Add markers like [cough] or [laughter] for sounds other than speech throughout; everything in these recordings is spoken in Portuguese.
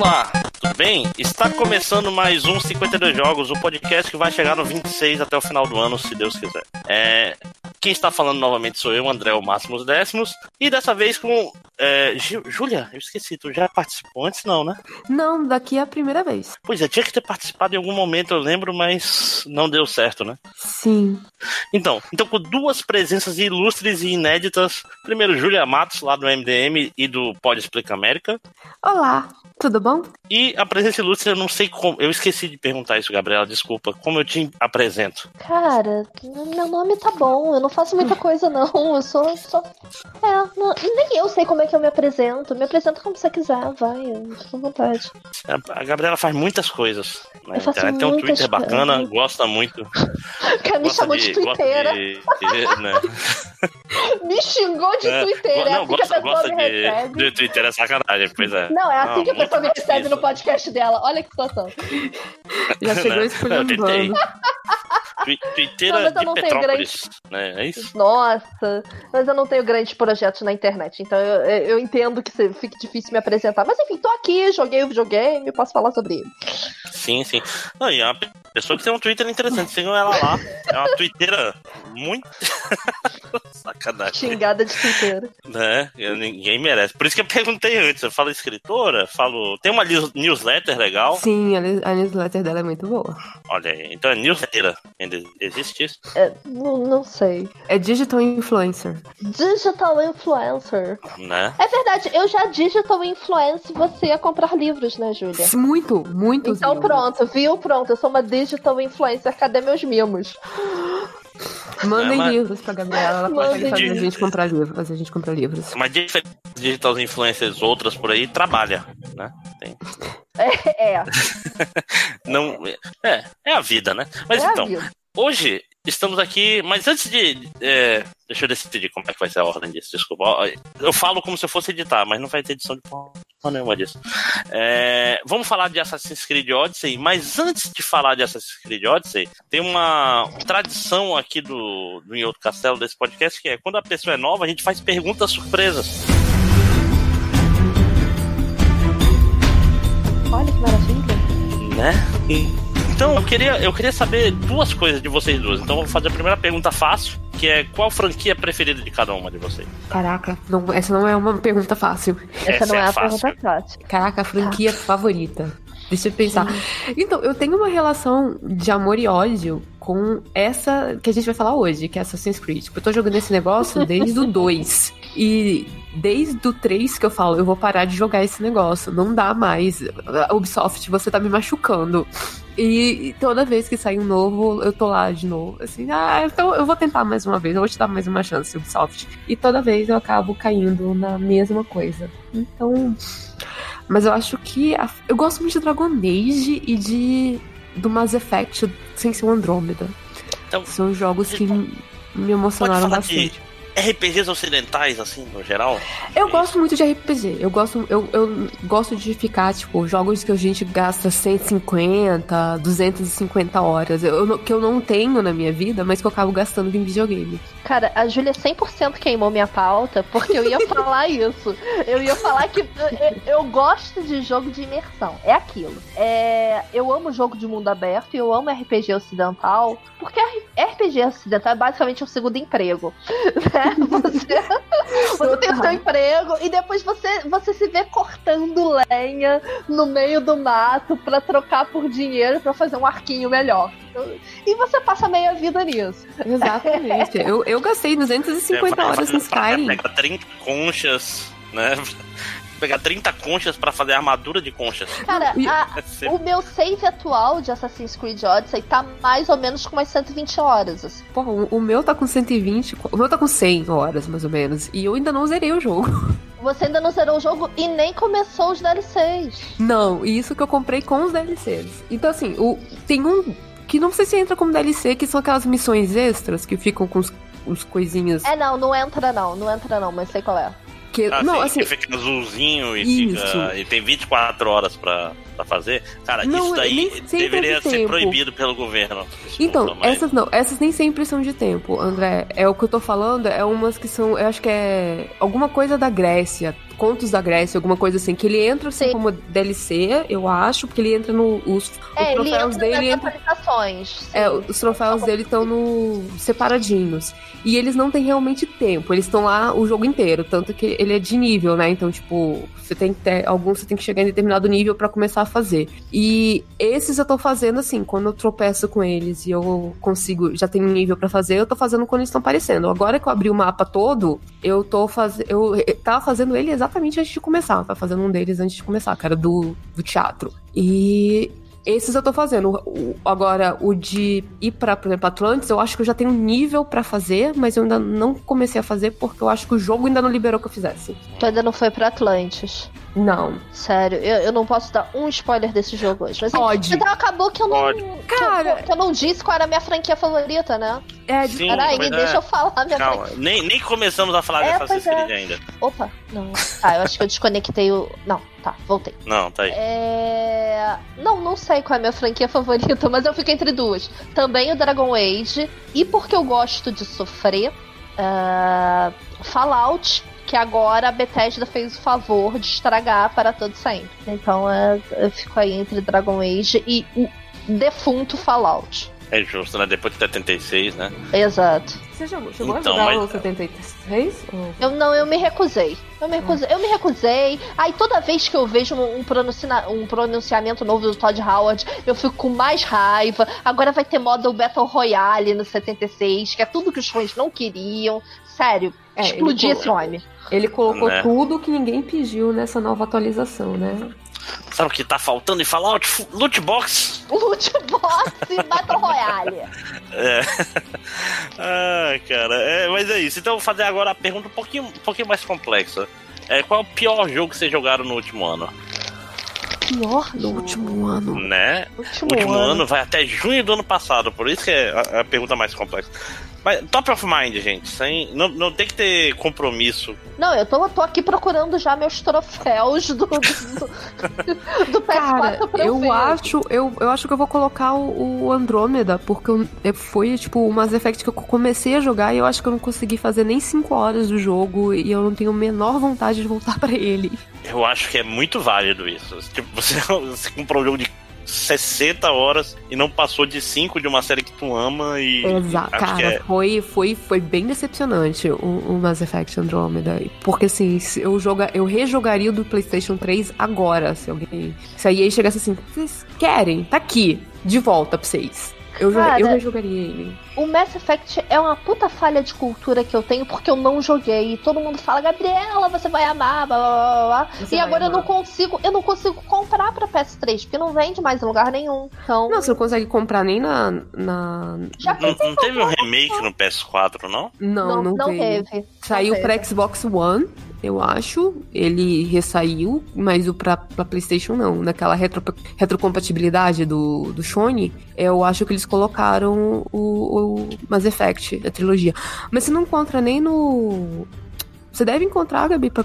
Olá, tudo bem? Está começando mais um 52 Jogos, o podcast que vai chegar no 26 até o final do ano, se Deus quiser. É, quem está falando novamente sou eu, André, o Máximos Décimos, e dessa vez com. É, Júlia, eu esqueci, tu já participou antes, não, né? Não, daqui é a primeira vez. Pois é, tinha que ter participado em algum momento, eu lembro, mas não deu certo, né? Sim. Então, então com duas presenças ilustres e inéditas. Primeiro, Júlia Matos, lá do MDM e do Pode Explica América. Olá, tudo bom? E a presença ilustre, eu não sei como. Eu esqueci de perguntar isso, Gabriela, desculpa. Como eu te apresento? Cara, meu nome tá bom, eu não faço muita coisa, não. Eu sou. sou... É, não, nem eu sei como é que eu me apresento. Me apresenta como você quiser, vai, fica à vontade. A Gabriela faz muitas coisas. Né? Eu faço Ela tem um Twitter bacana, gosta muito. [laughs] Cara, me chamou de, de twitteira. De, de, né? [laughs] me xingou de é, twitteira. É não, assim gosta, que a gosta me de, recebe. de Twitter, é sacanagem, pois é. Não, é assim não, que a pessoa me recebe no podcast dela. Olha que situação. Já chegou escolhendo. Twitteira de Petrópolis, grande... né? É isso? Nossa, mas eu não tenho grandes projetos na internet, então eu, eu entendo que fique difícil me apresentar. Mas enfim, tô aqui, joguei o videogame, posso falar sobre ele. Sim, sim. Não, e a pessoa que tem um Twitter interessante, sigam ela lá. É uma twitteira muito. [laughs] Sacanagem. Xingada de twitteira. Né? Ninguém merece. Por isso que eu perguntei antes. Eu falo escritora, falo. Tem uma newsletter legal. Sim, a, newsletter dela é muito boa. Olha aí, então é newsletter. Ainda existe isso? É, não, não sei. É digital influencer. Digital influencer. Né? É verdade, eu já digital influence você a comprar livros, né, Júlia? Muito, muito. Então livros. pronto, viu? Pronto, eu sou uma digital influencer. Cadê meus mimos? Mandem mas... livros pra Gabriela, ela pode fazer a gente comprar livros, fazer a gente comprar livros. Mas digital influencers outras por aí trabalha, né? Tem. [laughs] É. é. [laughs] Não, é, é a vida, né? Mas é então, hoje estamos aqui, mas antes de. É, deixa eu decidir como é que vai ser a ordem disso, desculpa. Eu falo como se eu fosse editar, mas não vai ter edição de porra nenhuma disso. É, vamos falar de Assassin's Creed Odyssey, mas antes de falar de Assassin's Creed Odyssey, tem uma tradição aqui do, do Em Outro Castelo desse podcast que é quando a pessoa é nova, a gente faz perguntas surpresas. Olha que maravilha. Né? Então, eu queria, eu queria saber duas coisas de vocês duas. Então, vou fazer a primeira pergunta fácil, que é qual franquia preferida de cada uma de vocês? Caraca, não, essa não é uma pergunta fácil. Essa, essa não é, é a fácil. pergunta fácil. Caraca, a franquia favorita. Deixa eu pensar. Então, eu tenho uma relação de amor e ódio com essa que a gente vai falar hoje, que é Assassin's Creed. Tipo, eu tô jogando esse negócio [laughs] desde o 2. E desde o 3 que eu falo, eu vou parar de jogar esse negócio. Não dá mais. Ubisoft, você tá me machucando. E toda vez que sai um novo, eu tô lá de novo. Assim, ah, então eu vou tentar mais uma vez, eu vou te dar mais uma chance, Ubisoft. E toda vez eu acabo caindo na mesma coisa. Então. Mas eu acho que. A... eu gosto muito de Dragon Age e de. do Mass Effect sem ser o Andrômeda. Então, São jogos que me emocionaram bastante. De RPGs ocidentais, assim, no geral? Eu é gosto muito de RPG. Eu gosto, eu, eu gosto de ficar, tipo, jogos que a gente gasta 150, 250 horas. Eu, que eu não tenho na minha vida, mas que eu acabo gastando em videogame. Cara, a Júlia 100% queimou minha pauta, porque eu ia [laughs] falar isso. Eu ia falar que eu, eu, gosto de jogo de imersão. É aquilo. É, eu amo jogo de mundo aberto e eu amo RPG ocidental, porque RPG ocidental é basicamente um segundo emprego. [laughs] Né? [laughs] Você, você tem o seu emprego e depois você, você se vê cortando lenha no meio do mato para trocar por dinheiro para fazer um arquinho melhor. E você passa meia vida nisso. Exatamente. eu, eu gastei 250 horas no Skyrim. Pega 30 conchas, né? Pegar 30 conchas para fazer armadura de conchas. Cara, a, [laughs] o meu save atual de Assassin's Creed Odyssey tá mais ou menos com umas 120 horas. Assim. Pô, o, o meu tá com 120, o meu tá com 100 horas, mais ou menos. E eu ainda não zerei o jogo. [laughs] Você ainda não zerou o jogo e nem começou os DLCs. Não, isso que eu comprei com os DLCs. Então, assim, o, tem um que não sei se entra como DLC, que são aquelas missões extras que ficam com os, os coisinhas. É, não, não entra não, não entra não, mas sei qual é. Que, ah, não, sim, assim, que fica azulzinho e, fica, e tem 24 horas pra, pra fazer. Cara, não, isso daí deveria é de ser tempo. proibido pelo governo. Então, essas não, essas nem sempre são de tempo, André. É o que eu tô falando, é umas que são, eu acho que é alguma coisa da Grécia, contos da Grécia, alguma coisa assim, que ele entra assim Sim. como DLC, eu acho, porque ele entra no. Os, é, os troféus dele. Entra, é, os troféus dele estão no. separadinhos. E eles não têm realmente tempo, eles estão lá o jogo inteiro, tanto que ele é de nível, né? Então, tipo, você tem que ter. Alguns você tem que chegar em determinado nível para começar a fazer. E esses eu tô fazendo assim, quando eu tropeço com eles e eu consigo, já tenho nível para fazer, eu tô fazendo quando eles estão aparecendo. Agora que eu abri o mapa todo, eu tô fazendo. Eu tava fazendo ele exatamente antes de começar. Eu tava fazendo um deles antes de começar, cara, do, do teatro. E esses eu tô fazendo. O, agora, o de ir pra, por exemplo, Atlantis, eu acho que eu já tenho nível para fazer, mas eu ainda não comecei a fazer porque eu acho que o jogo ainda não liberou que eu fizesse. Tu ainda não foi pra Atlantis? Não. Sério, eu, eu não posso dar um spoiler desse jogo hoje. Mas, Pode. Então acabou que eu não. Pode. Cara. Que eu, que eu, não disse qual era a minha franquia favorita, né? É, Sim, Peraí, é. deixa eu falar minha Calma, franquia. Nem, nem começamos a falar é, de Assassin's Creed é. ainda. Opa, não. Tá, eu acho que eu desconectei o. Não, tá, voltei. Não, tá aí. É. Não, não sei qual é a minha franquia favorita, mas eu fico entre duas. Também o Dragon Age. E porque eu gosto de sofrer. Uh... Fallout que agora a Bethesda fez o favor de estragar para todo sempre. Então é, eu fico aí entre Dragon Age e o defunto Fallout. É justo, né? Depois de 76, né? Exato. Você jogou, chegou então, a jogar mas... o 76? Ou... Eu não, eu me recusei. Eu me recusei. Eu me recusei. Aí toda vez que eu vejo um, pronuncia... um pronunciamento novo do Todd Howard, eu fico com mais raiva. Agora vai ter modo Battle Royale no 76, que é tudo que os fãs não queriam. Sério, é, explodir esse homem. Ele colocou né? tudo que ninguém pediu nessa nova atualização, né? Sabe o que tá faltando em Fallout? Loot box! [laughs] Loot box e Battle Royale. É. [laughs] ah, cara. É, mas é isso. Então eu vou fazer agora a pergunta um pouquinho, um pouquinho mais complexa. É, qual é o pior jogo que vocês jogaram no último ano? Pior no último ano. Né? Último, último ano. ano. vai até junho do ano passado, por isso que é a, a pergunta mais complexa. Mas top of mind, gente. Sem, não, não tem que ter compromisso. Não, eu tô, tô aqui procurando já meus troféus do, do, do, do PS4 Cara, pra eu ver. acho, eu, eu acho que eu vou colocar o, o Andrômeda, porque eu, foi, tipo, o Mass Effect que eu comecei a jogar e eu acho que eu não consegui fazer nem 5 horas do jogo e eu não tenho a menor vontade de voltar [laughs] para ele. Eu acho que é muito válido isso. Tipo, você, [laughs] você comprou um jogo de 60 horas e não passou de 5 de uma série que tu ama e. Exato, cara, é... foi, foi, foi bem decepcionante o, o, Mass Effect Andromeda. Porque assim, eu, joga, eu rejogaria o do PlayStation 3 agora, se alguém. Se a EA chegasse assim, vocês querem? Tá aqui, de volta pra vocês. Eu, Cara, eu rejogaria ele. O Mass Effect é uma puta falha de cultura que eu tenho porque eu não joguei. E todo mundo fala, Gabriela, você vai amar, blá blá blá e agora amar. eu não consigo, eu não consigo comprar pra PS3, porque não vende mais em lugar nenhum. Então... Não, você não consegue comprar nem na. na... Já não, não teve um remake no PS4, não? Não, não, não, não teve. teve. Saiu não pra Xbox One eu acho. Ele ressaiu, mas o pra, pra PlayStation não. Naquela retro, retrocompatibilidade do, do Sony, eu acho que eles colocaram o, o Mass Effect, a trilogia. Mas você não encontra nem no. Você deve encontrar, Gabi, pra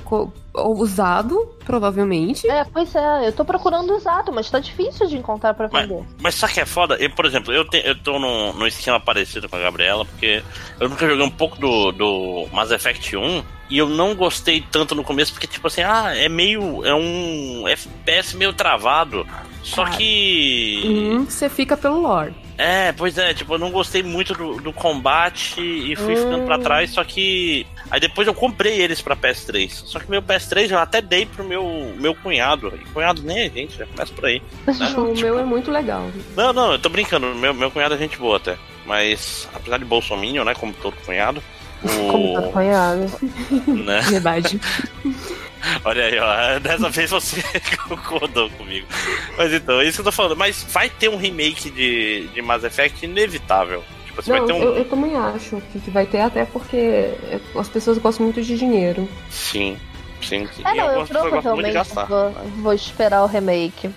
usado, provavelmente. É, pois é, eu tô procurando usado, mas tá difícil de encontrar pra vender. Mas, mas sabe que é foda? Eu, por exemplo, eu, te, eu tô num, num esquema parecido com a Gabriela, porque eu nunca joguei um pouco do, do Mass Effect 1 e eu não gostei tanto no começo, porque, tipo assim, ah, é meio. É um FPS meio travado. Só que. Hum, você fica pelo lore. É, pois é, tipo, eu não gostei muito do, do combate e fui hum. ficando pra trás, só que. Aí depois eu comprei eles pra PS3. Só que meu PS3 eu até dei pro meu, meu cunhado. E cunhado nem é gente, já começa por aí. Né? [laughs] o tipo... meu é muito legal. Não, não, eu tô brincando. Meu, meu cunhado é gente boa até. Mas, apesar de Bolsonaro, né, como todo cunhado. O... Como todo cunhado. [laughs] Né? Verdade. [laughs] Olha aí, ó. [laughs] Dessa vez você [laughs] concordou comigo. Mas então, é isso que eu tô falando. Mas vai ter um remake de, de Mass Effect inevitável. Tipo, você Não, vai ter um... eu, eu também acho que vai ter, até porque as pessoas gostam muito de dinheiro. Sim, sim. É, não, eu provavelmente gastar, vou, vou esperar o remake.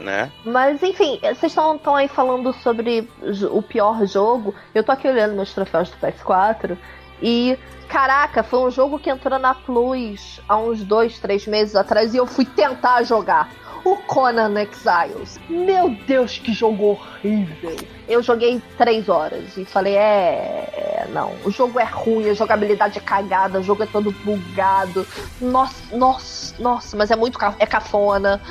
Né? Mas enfim, vocês estão aí falando sobre o pior jogo. Eu tô aqui olhando meus troféus do PS4 E Caraca, foi um jogo que entrou na Plus há uns dois, três meses atrás e eu fui tentar jogar. O Conan Exiles. Meu Deus, que jogo horrível. Eu joguei três horas e falei: é, é. Não, o jogo é ruim, a jogabilidade é cagada, o jogo é todo bugado. Nossa, nossa, nossa, mas é muito é cafona.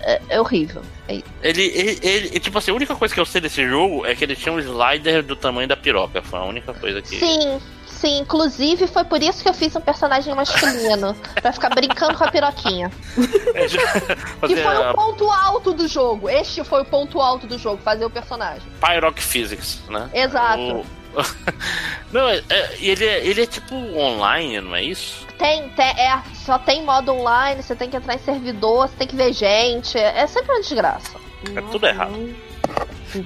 É, é horrível. É ele, ele, ele, tipo assim, a única coisa que eu sei desse jogo é que ele tinha um slider do tamanho da piroca. Foi a única coisa que. Sim, Inclusive foi por isso que eu fiz um personagem masculino. [laughs] pra ficar brincando com a piroquinha. [laughs] que foi o ponto alto do jogo. Este foi o ponto alto do jogo, fazer o personagem. Pyroc Physics, né? Exato. O... [laughs] não, é, é, ele, é, ele é tipo online, não é isso? Tem, tem, é, só tem modo online, você tem que entrar em servidor, você tem que ver gente. É, é sempre uma desgraça. É tudo errado.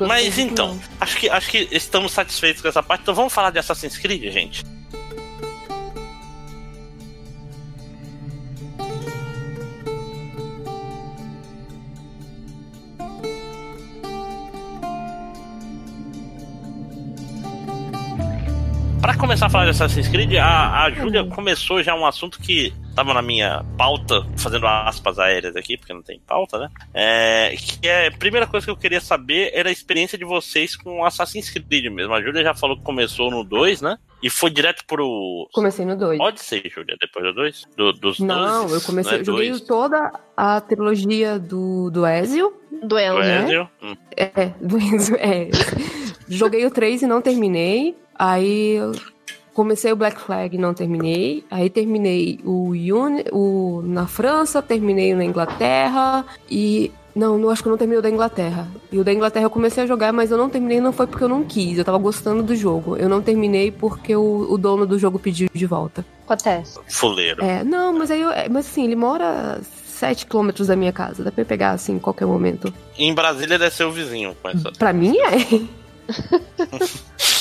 Mas então, acho que, acho que estamos satisfeitos com essa parte. Então vamos falar de Assassin's Creed, gente. Para começar a falar de Assassin's Creed, a, a Júlia uhum. começou já um assunto que estava na minha pauta, fazendo aspas aéreas aqui, porque não tem pauta, né? É, que é a primeira coisa que eu queria saber era a experiência de vocês com Assassin's Creed mesmo. A Júlia já falou que começou no 2, né? E foi direto pro. Comecei no 2. Pode ser, Júlia, depois do 2? Do, dos Não, dois, eu comecei. É joguei dois. toda a trilogia do, do Ezio. Do Ezio. Do né? Ezio. Hum. É, [laughs] do Ezio, é. joguei o 3 e não terminei. Aí comecei o Black Flag e não terminei. Aí terminei o, Uni, o na França, terminei na Inglaterra e não, não acho que eu não terminei o da Inglaterra. E o da Inglaterra eu comecei a jogar, mas eu não terminei não foi porque eu não quis. Eu tava gostando do jogo. Eu não terminei porque o, o dono do jogo pediu de volta. Acontece. Fuleiro. É, não, mas aí eu, é, mas assim, ele mora 7 quilômetros da minha casa. Dá pra eu pegar assim em qualquer momento. Em Brasília deve ser o vizinho. Pra mim é.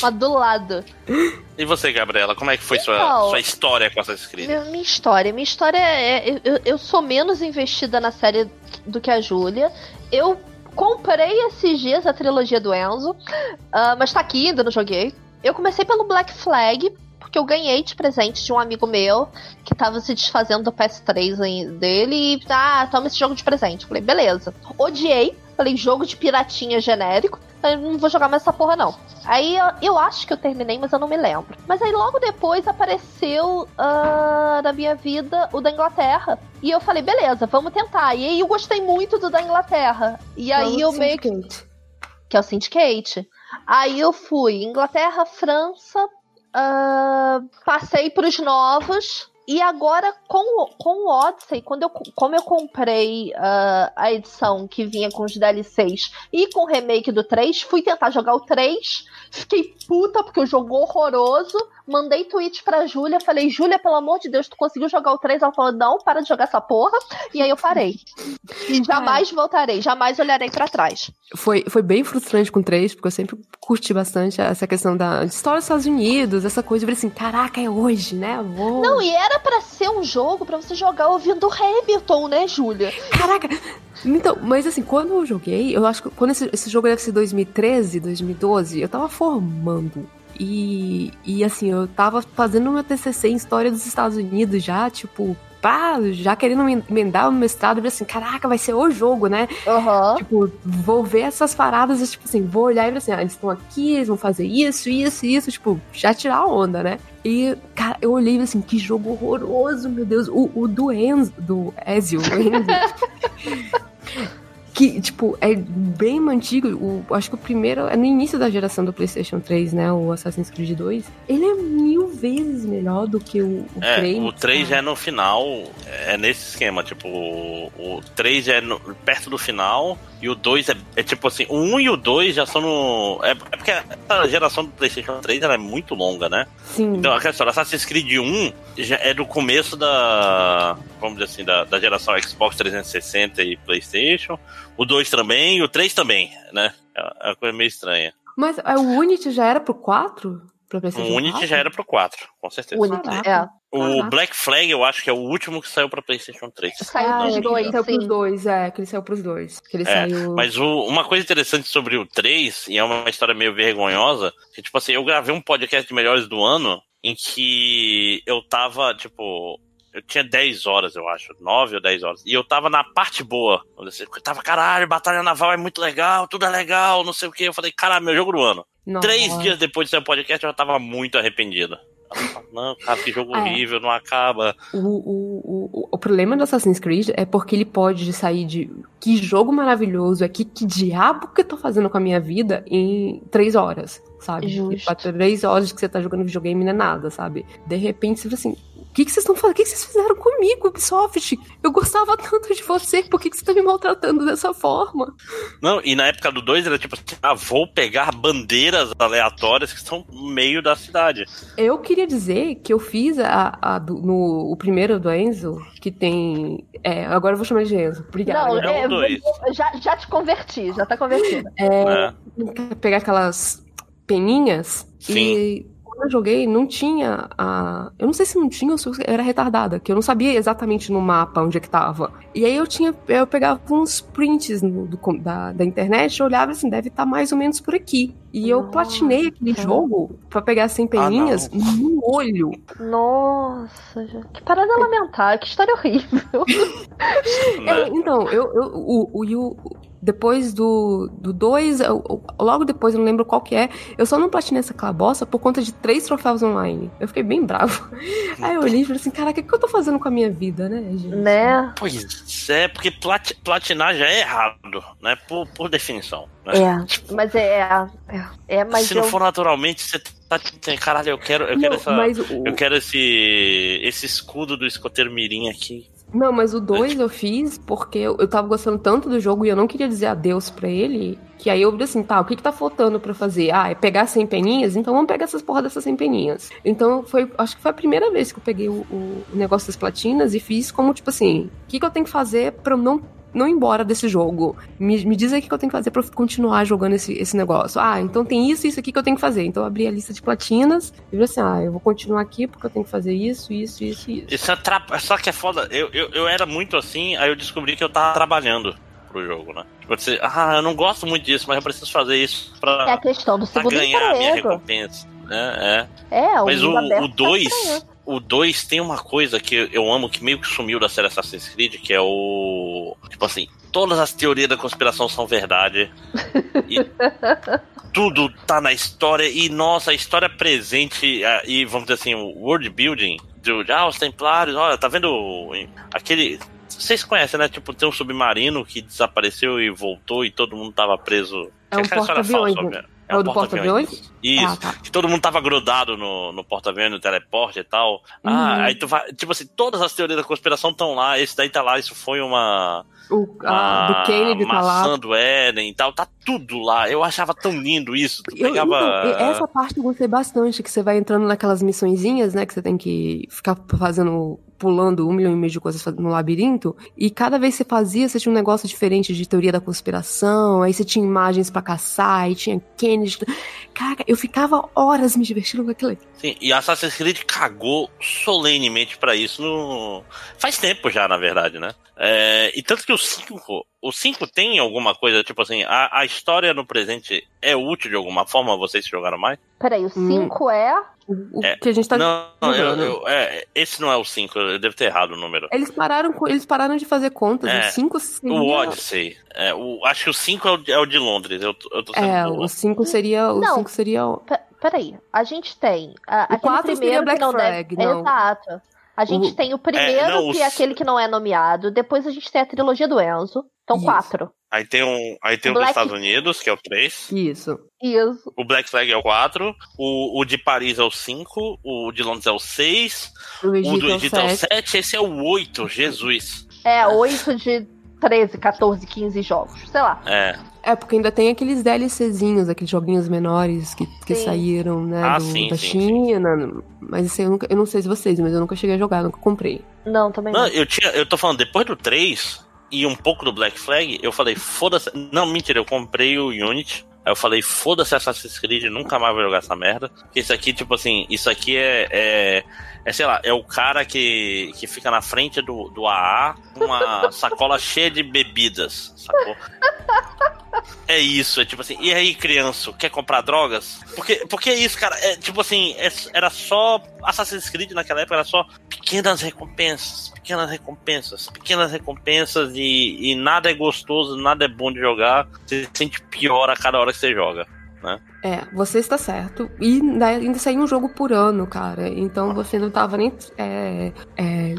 Mas do lado. E você, Gabriela, como é que foi então, sua, sua história com Assassin's Creed? Minha, minha história. Minha história é. Eu, eu sou menos investida na série do que a Júlia. Eu comprei esses dias a trilogia do Enzo, uh, mas tá aqui, ainda não joguei. Eu comecei pelo Black Flag, porque eu ganhei de presente de um amigo meu que tava se desfazendo do PS3 dele e, ah, toma esse jogo de presente. Falei, beleza. Odiei, falei, jogo de piratinha genérico. Eu não vou jogar mais essa porra, não. Aí eu, eu, acho que eu terminei, mas eu não me lembro. Mas aí logo depois apareceu uh, na minha vida o da Inglaterra. E eu falei, beleza, vamos tentar. E aí eu gostei muito do da Inglaterra. E aí eu meio que. Que é o Syndicate. Aí eu fui Inglaterra, França, uh, passei pros novos. E agora, com, com o Odyssey, quando eu, como eu comprei uh, a edição que vinha com os DLCs e com o remake do 3, fui tentar jogar o 3, fiquei puta porque o jogo horroroso, mandei tweet pra Júlia, falei, Júlia, pelo amor de Deus, tu conseguiu jogar o 3? Ela falou, não, para de jogar essa porra. E aí eu parei. E jamais voltarei, jamais olharei para trás. Foi, foi bem frustrante com o 3, porque eu sempre curti bastante essa questão da história dos Estados Unidos, essa coisa de assim, caraca, é hoje, né? Vou... Não, e era para ser um jogo para você jogar ouvindo Hamilton, né, Júlia? Caraca, então, mas assim, quando eu joguei, eu acho que quando esse, esse jogo deve ser 2013, 2012, eu tava formando. E, e assim, eu tava fazendo meu TCC em História dos Estados Unidos já, tipo, pá, já querendo emendar o mestrado, assim, caraca, vai ser o jogo, né? Uhum. Tipo, vou ver essas paradas, tipo assim, vou olhar e assim, ah, eles estão aqui, eles vão fazer isso, isso, isso, tipo, já tirar a onda, né? E, cara, eu olhei assim, que jogo horroroso, meu Deus. O, o do Enzo, do Ezio, Enzo. [laughs] que, tipo, é bem antigo. O, acho que o primeiro é no início da geração do PlayStation 3, né? O Assassin's Creed 2. Ele é mil vezes melhor do que o, o é, 3. O 3 já é no final, é nesse esquema. Tipo, o, o 3 é no, perto do final e o 2 é, é, tipo assim, o 1 e o 2 já são no. É, é porque a geração do PlayStation 3 ela é muito longa, né? Sim. Então, aquela história, Assassin's Creed 1 já é do começo da. Vamos dizer assim, da, da geração Xbox 360 e PlayStation. O 2 também e o 3 também, né? É uma coisa meio estranha. Mas é, o Unity já era pro 4? o Unity já era pro 4, com certeza. Unity, é. O Black Flag, eu acho que é o último que saiu pra PlayStation 3. Saiu ah, pros é, dois, saiu pros dois, é, que ele saiu pros dois. Que ele é, saiu... Mas o, uma coisa interessante sobre o 3, e é uma história meio vergonhosa, que tipo assim, eu gravei um podcast de melhores do ano, em que eu tava, tipo, eu tinha 10 horas, eu acho, 9 ou 10 horas. E eu tava na parte boa. Eu tava, caralho, Batalha Naval é muito legal, tudo é legal, não sei o que. Eu falei, caralho, meu jogo do ano. Nossa. Três dias depois de ser um podcast, eu já tava muito arrependido. Não, cara, que jogo é. horrível, não acaba. O, o, o, o problema do Assassin's Creed é porque ele pode sair de que jogo maravilhoso, é que, que diabo que eu tô fazendo com a minha vida em três horas, sabe? Justo. Três horas que você tá jogando videogame não é nada, sabe? De repente você fala assim, o que, que vocês estão falando? O que, que vocês fizeram comigo, Ubisoft? Eu gostava tanto de você, por que, que você tá me maltratando dessa forma? Não, e na época do 2 era tipo assim, ah, vou pegar bandeiras aleatórias que estão no meio da cidade. Eu queria dizer que eu fiz a, a do, no o primeiro do Enzo, que tem. É, agora eu vou chamar de Enzo. Obrigada. Não, é, dois. já, já te converti, já tá convertido. É, é. Pegar aquelas peninhas Sim. e quando eu joguei, não tinha a. Eu não sei se não tinha ou se eu era retardada, que eu não sabia exatamente no mapa onde é que tava. E aí eu tinha. Eu pegava uns prints no, do, da, da internet e olhava assim, deve estar tá mais ou menos por aqui. E Nossa. eu platinei aquele jogo pra pegar 100 peninhas ah, no olho. Nossa, que parada lamentar, que história horrível. [laughs] é, então, eu, eu, o, o, o, depois do 2, logo depois, eu não lembro qual que é, eu só não platinei essa clabossa por conta de três troféus online. Eu fiquei bem bravo. Aí eu olhei e falei assim, caraca, o que eu tô fazendo com a minha vida, né, gente? Né? Pois é, porque plat, platinar já é errado, né, por, por definição. Né? É, tipo, mas é, é, é mas Se eu... não for naturalmente, você tá caralho, eu quero, eu não, quero essa, o... eu quero esse, esse escudo do escoteiro mirim aqui. Não, mas o 2 eu fiz porque eu, tava gostando tanto do jogo e eu não queria dizer adeus para ele. Que aí eu vi assim, tá, o que que tá faltando para fazer? Ah, é pegar 100 peninhas? Então vamos pegar essas porra dessas 100 peninhas. Então foi, acho que foi a primeira vez que eu peguei o, o negócio das platinas e fiz como, tipo assim, o que que eu tenho que fazer pra eu não não ir embora desse jogo. Me, me diz aí o que eu tenho que fazer pra eu continuar jogando esse, esse negócio. Ah, então tem isso e isso aqui que eu tenho que fazer. Então eu abri a lista de platinas e falei assim: ah, eu vou continuar aqui porque eu tenho que fazer isso, isso, isso e isso. Isso é tra... Só que é foda. Eu, eu, eu era muito assim, aí eu descobri que eu tava trabalhando pro jogo, né? Tipo, você, ah, eu não gosto muito disso, mas eu preciso fazer isso pra, é a questão do pra ganhar a minha recompensa. É, é. é o mas o 2, o 2 tem uma coisa que eu amo que meio que sumiu da série Assassin's Creed, que é o. Tipo assim, todas as teorias da conspiração são verdade. e [laughs] tudo tá na história. E nossa, a história presente e vamos dizer assim, o world building do ah, os Templários, olha, tá vendo aquele. Vocês conhecem, né? Tipo, tem um submarino que desapareceu e voltou e todo mundo tava preso. É um porta-aviões. É, o do porta-aviões? Isso. Ah, tá. Que todo mundo tava grudado no, no porta-aviões, no teleporte e tal. Ah, uhum. Ah, aí tu vai. Tipo assim, todas as teorias da conspiração estão lá. Esse daí tá lá, isso foi uma. O a, do Kennedy tá lá. do Eren e tal, tá tudo lá. Eu achava tão lindo isso. Tu eu, pegava... Então, essa parte eu gostei bastante, que você vai entrando naquelas missõezinhas, né? Que você tem que ficar fazendo pulando um milhão e meio de coisas no labirinto, e cada vez que você fazia, você tinha um negócio diferente de teoria da conspiração, aí você tinha imagens para caçar, aí tinha Kennedy. Caraca, eu ficava horas me divertindo com aquilo. Sim, e Assassin's Creed cagou solenemente para isso no. Faz tempo já, na verdade, né? É, e tanto que o 5, o 5 tem alguma coisa, tipo assim, a, a história no presente é útil de alguma forma, vocês jogaram mais? Peraí, o 5 hum. é. O é, que a gente tá Não, eu, eu, é, esse não é o 5, eu devo ter errado o número. Eles pararam, eles pararam de fazer contas, é, o 5 seria... O Odyssey, é, o, acho que o 5 é, o, é o de Londres, eu, eu tô sendo É, o 5 seria... O 5 seria... Peraí, a gente tem... A, o 4 seria Black Flag, deve... não. Exato. A gente o... tem o primeiro, é, não, que é aquele que não é nomeado. Depois a gente tem a trilogia do Enzo. Então, Isso. quatro. Aí tem um, aí tem Black... um dos Estados Unidos, que é o 3. Isso. Isso. O Black Flag é o 4. O, o de Paris é o 5. O de Londres é o 6. O, o do Egito é o 7. Esse é o 8. Jesus. É, 8 de 13, 14, 15 jogos. Sei lá. É. É, porque ainda tem aqueles DLCzinhos, aqueles joguinhos menores que, que saíram, né, ah, do, sim, da sim, China. Sim. Mas isso eu, nunca, eu não sei se vocês, mas eu nunca cheguei a jogar, nunca comprei. Não, também não. não. Eu, tinha, eu tô falando, depois do 3 e um pouco do Black Flag, eu falei, foda-se. Não, mentira, eu comprei o Unity. Aí eu falei, foda-se Assassin's Creed, nunca mais vou jogar essa merda. Porque isso aqui, tipo assim, isso aqui é, é, é sei lá, é o cara que, que fica na frente do, do AA com uma [laughs] sacola cheia de bebidas, sacou? É isso, é tipo assim, e aí, criança, quer comprar drogas? Porque, porque é isso, cara, é tipo assim, é, era só Assassin's Creed naquela época, era só pequenas recompensas, pequenas recompensas, pequenas recompensas e, e nada é gostoso, nada é bom de jogar, você se sente pior a cada hora que você joga. Né? É, você está certo. E ainda saiu um jogo por ano, cara. Então você não tava nem. É, é,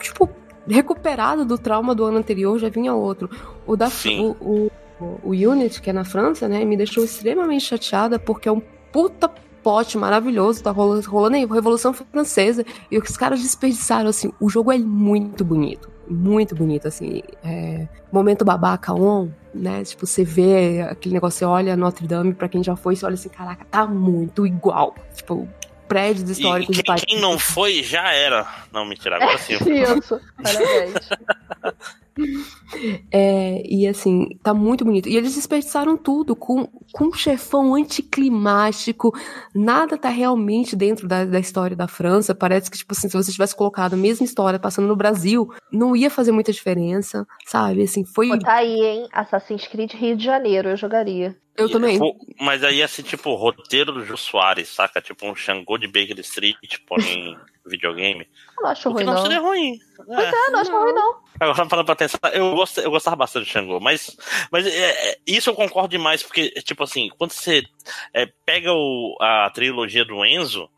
tipo, recuperado do trauma do ano anterior, já vinha outro. O da o, o, o Unity, que é na França, né, me deixou extremamente chateada porque é um puta pote maravilhoso, tá rolando, rolando aí, Revolução Francesa, e os caras desperdiçaram, assim, o jogo é muito bonito, muito bonito, assim, é, momento babaca on, né, tipo, você vê aquele negócio, você olha Notre Dame, pra quem já foi, você olha assim, caraca, tá muito igual, tipo, prédios históricos e, quem, Quem não foi já era. Não, mentira, agora sim. [laughs] Isso, parabéns. [laughs] É, e assim, tá muito bonito. E eles desperdiçaram tudo com, com um chefão anticlimático. Nada tá realmente dentro da, da história da França. Parece que, tipo assim, se você tivesse colocado a mesma história passando no Brasil, não ia fazer muita diferença, sabe? Assim, foi. Pô, tá aí, hein? Assassin's Creed Rio de Janeiro, eu jogaria. Eu também. Mas aí, assim, tipo, roteiro do Jô Soares, saca? Tipo um Xangô de Baker Street, tipo, em videogame. Eu não acho ruim, não. não seria ruim. Pois é, é não acho ruim, não. Agora, falando pra pensar, eu, gost, eu gostava bastante do Xangô, mas, mas é, é, isso eu concordo demais, porque, tipo assim, quando você é, pega o, a trilogia do Enzo,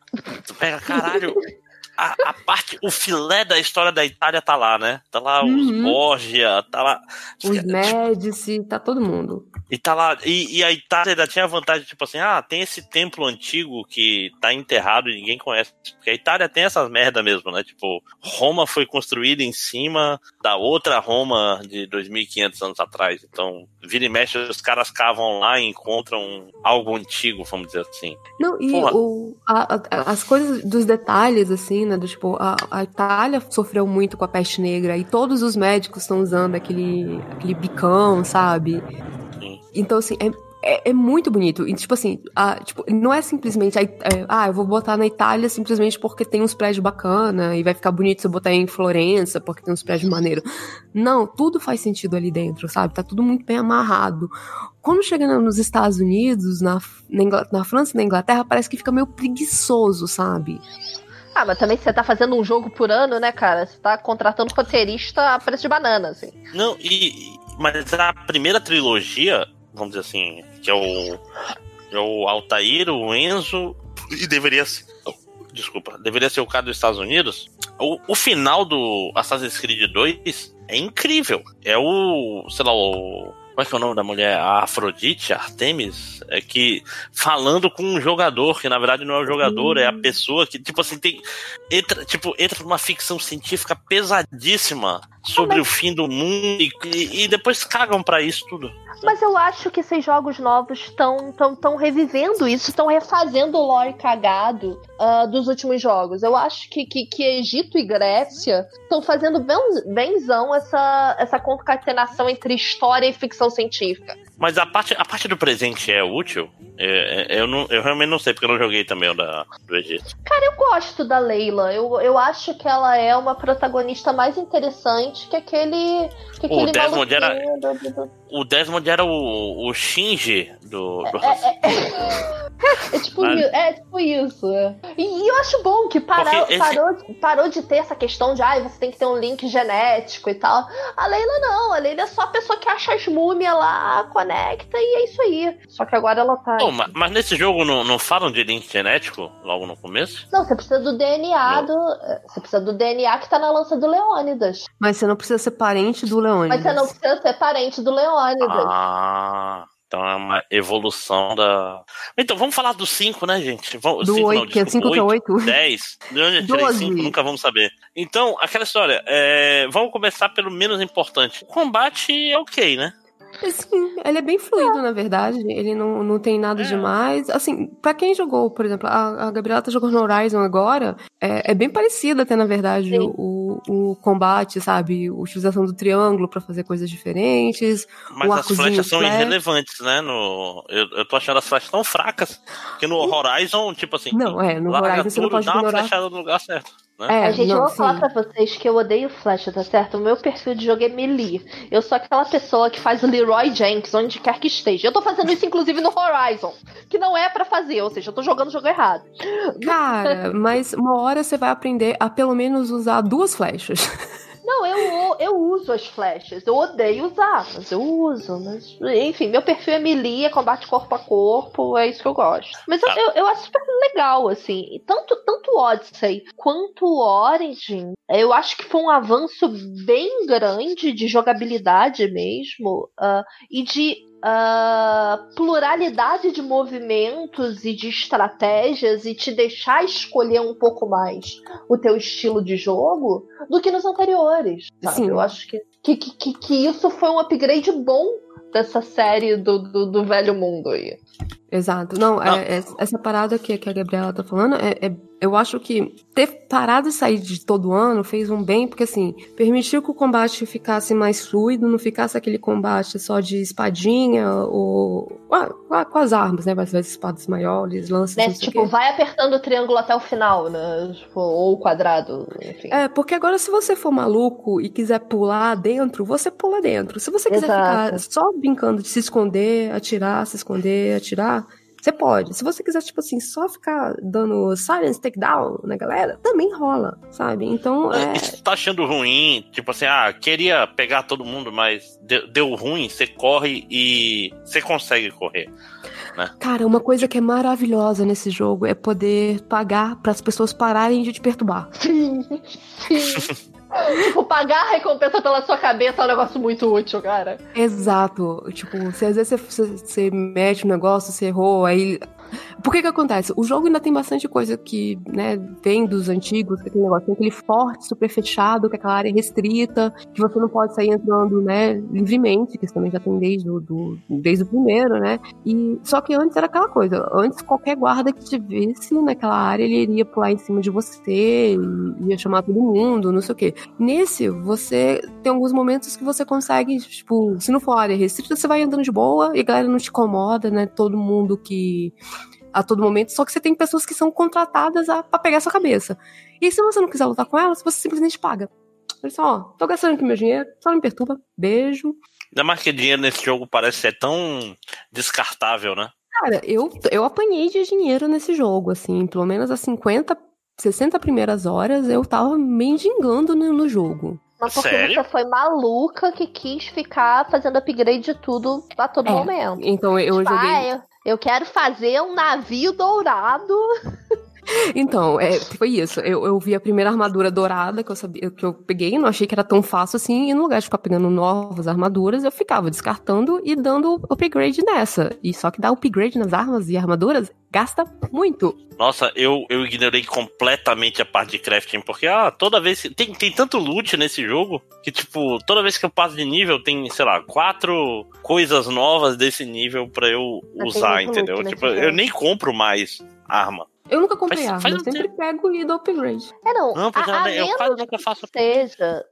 tu pega, caralho, [laughs] a, a, parte, o filé da história da Itália tá lá, né? Tá lá uhum. os Borgia, tá lá. Os Médici, tá todo mundo. E tá lá. E, e, a Itália ainda tinha a vantagem, tipo assim, ah, tem esse templo antigo que tá enterrado e ninguém conhece. Porque a Itália tem essas merda mesmo, né? Tipo, Roma foi construída em cima da outra Roma de 2500 anos atrás. Então, vira e mexe, os caras cavam lá e encontram algo antigo, vamos dizer assim. Não, e o, a, a, as coisas dos detalhes, assim, né? Do, tipo, a, a Itália sofreu muito com a peste negra e todos os médicos estão usando aquele, aquele bicão, sabe? Então, assim, é, é, é, muito bonito. E, tipo assim, a, tipo, não é simplesmente. É, ah, eu vou botar na Itália simplesmente porque tem uns prédios bacana e vai ficar bonito se eu botar em Florença porque tem uns prédios maneiros. Não, tudo faz sentido ali dentro, sabe? Tá tudo muito bem amarrado. Quando chega nos Estados Unidos, na, na, na França e na Inglaterra, parece que fica meio preguiçoso, sabe? Ah, mas também você tá fazendo um jogo por ano, né, cara? Você tá contratando roteirista a preço de banana, assim. Não, e. Mas a primeira trilogia, vamos dizer assim, que é o, é o Altair, o Enzo, e deveria ser. Desculpa, deveria ser o cara dos Estados Unidos. O, o final do Assassin's Creed 2 é incrível. É o, sei lá, o como é que é o nome da mulher? A Afrodite, Artemis, é que falando com um jogador, que na verdade não é o jogador, é a hum. pessoa que, tipo assim, tem. Entra, tipo, entra numa ficção científica pesadíssima sobre ah, mas... o fim do mundo e, e depois cagam para isso tudo. Mas eu acho que esses jogos novos estão tão, tão revivendo isso, estão refazendo o lore cagado uh, dos últimos jogos. Eu acho que, que, que Egito e Grécia estão fazendo bem, benzão essa, essa concatenação entre história e ficção científica. Mas a parte, a parte do presente é útil? É, é, eu, não, eu realmente não sei, porque eu não joguei também o da, do Egito. Cara, eu gosto da Leila. Eu, eu acho que ela é uma protagonista mais interessante que aquele. Que aquele o Desmond era. Do, do... O Desmond era o, o Shinji do. do... É, é, é. [laughs] É tipo, Mas... é tipo isso. E, e, eu acho bom que parou, esse... parou, parou de ter essa questão de ah, você tem que ter um link genético e tal. A Leila não, a Leila é só a pessoa que acha as múmias lá, conecta e é isso aí. Só que agora ela tá. Oh, mas, mas, nesse jogo não, não falam de link genético logo no começo? Não, você precisa do DNA não. do. Você precisa do DNA que tá na lança do Leônidas. Mas você não precisa ser parente do Leônidas. Mas você não precisa ser parente do Leônidas. Ah. Então é uma evolução da. Então, vamos falar do 5, né, gente? Vamos, do 8, que é 5 que é 8. 10. De onde eu tirei 5, nunca vamos saber. Então, aquela história. É... Vamos começar pelo menos importante. O combate é ok, né? Sim, ele é bem fluido, na verdade. Ele não, não tem nada é. demais. Assim, pra quem jogou, por exemplo, a, a Gabriela tá jogando no Horizon agora, é, é bem parecido até, na verdade, o, o combate, sabe? A utilização do triângulo para fazer coisas diferentes. Mas as flechas são flash. irrelevantes, né? No, eu, eu tô achando as flechas tão fracas que no Horizon, tipo assim. Não, é, no Horizon você não pode dá ignorar. uma flechada no lugar certo. Né? É, a gente, não, eu vou sim. falar pra vocês que eu odeio Flash, tá certo? O meu perfil de jogo é melee. Eu sou aquela pessoa que faz o Leroy Jenkins onde quer que esteja. Eu tô fazendo isso, inclusive, no Horizon, que não é para fazer, ou seja, eu tô jogando o jogo errado. Cara, mas uma hora você vai aprender a pelo menos usar duas flechas. [laughs] Não, eu, eu uso as flechas. Eu odeio usar, mas eu uso. Mas, enfim, meu perfil é melee, é combate corpo a corpo, é isso que eu gosto. Mas eu, eu, eu acho super legal, assim. Tanto, tanto Odyssey quanto Origin, eu acho que foi um avanço bem grande de jogabilidade mesmo. Uh, e de uh, pluralidade de movimentos e de estratégias e te deixar escolher um pouco mais o teu estilo de jogo do que nos anteriores. Sabe? Sim. Eu acho que, que, que, que isso foi um upgrade bom dessa série do, do, do velho mundo aí. Exato. Não, é, é, essa parada que, que a Gabriela tá falando, é, é, eu acho que ter parado de sair de todo ano fez um bem, porque assim, permitiu que o combate ficasse mais fluido, não ficasse aquele combate só de espadinha ou. com as armas, né? Às vezes espadas maiores, lanças. Né? Tipo, vai apertando o triângulo até o final, né? Tipo, ou o quadrado, enfim. É, porque agora se você for maluco e quiser pular dentro, você pula dentro. Se você quiser Exato. ficar só brincando de se esconder, atirar, se esconder, atirar você pode. Se você quiser, tipo assim, só ficar dando silence takedown na galera, também rola, sabe? Então é. Você tá achando ruim, tipo assim, ah, queria pegar todo mundo, mas deu, deu ruim, você corre e você consegue correr. Né? Cara, uma coisa que é maravilhosa nesse jogo é poder pagar para as pessoas pararem de te perturbar. Sim, sim. [laughs] tipo, pagar a recompensa pela sua cabeça é um negócio muito útil, cara. Exato. Tipo, se às vezes você, você, você mete um negócio, você errou, aí por que que acontece? O jogo ainda tem bastante coisa que, né, vem dos antigos, que tem negócio, tem aquele forte super fechado, que é aquela área restrita, que você não pode sair entrando, né, livremente, que isso também já tem desde o, do, desde o primeiro, né, e só que antes era aquela coisa, antes qualquer guarda que te visse naquela área, ele iria pular em cima de você, ia chamar todo mundo, não sei o quê. Nesse, você tem alguns momentos que você consegue, tipo, se não for área restrita, você vai andando de boa e a galera não te incomoda, né, todo mundo que a todo momento, só que você tem pessoas que são contratadas a, pra pegar sua cabeça. E se você não quiser lutar com elas, você simplesmente paga. Olha só, ó, tô gastando aqui meu dinheiro, só não me perturba, beijo. Ainda mais que dinheiro nesse jogo parece ser tão descartável, né? Cara, eu, eu apanhei de dinheiro nesse jogo, assim, pelo menos as 50, 60 primeiras horas eu tava mendigando no, no jogo. Mas porque Sério? você foi maluca que quis ficar fazendo upgrade de tudo a todo é, momento. Então eu tipo, joguei. Ah, eu quero fazer um navio dourado. [laughs] Então, é, foi isso. Eu, eu vi a primeira armadura dourada que eu sabia que eu peguei, não achei que era tão fácil assim, e no lugar de ficar pegando novas armaduras, eu ficava descartando e dando upgrade nessa. E só que dar upgrade nas armas e armaduras gasta muito. Nossa, eu, eu ignorei completamente a parte de crafting, porque ah, toda vez. Tem, tem tanto loot nesse jogo que, tipo, toda vez que eu passo de nível, tem, sei lá, quatro coisas novas desse nível para eu usar, entendeu? Tipo, eu nem compro mais arma. Eu nunca comprei faz, arma, eu sempre tempo. pego e dou upgrade. É, não. não a, a, eu quase nunca faço seja,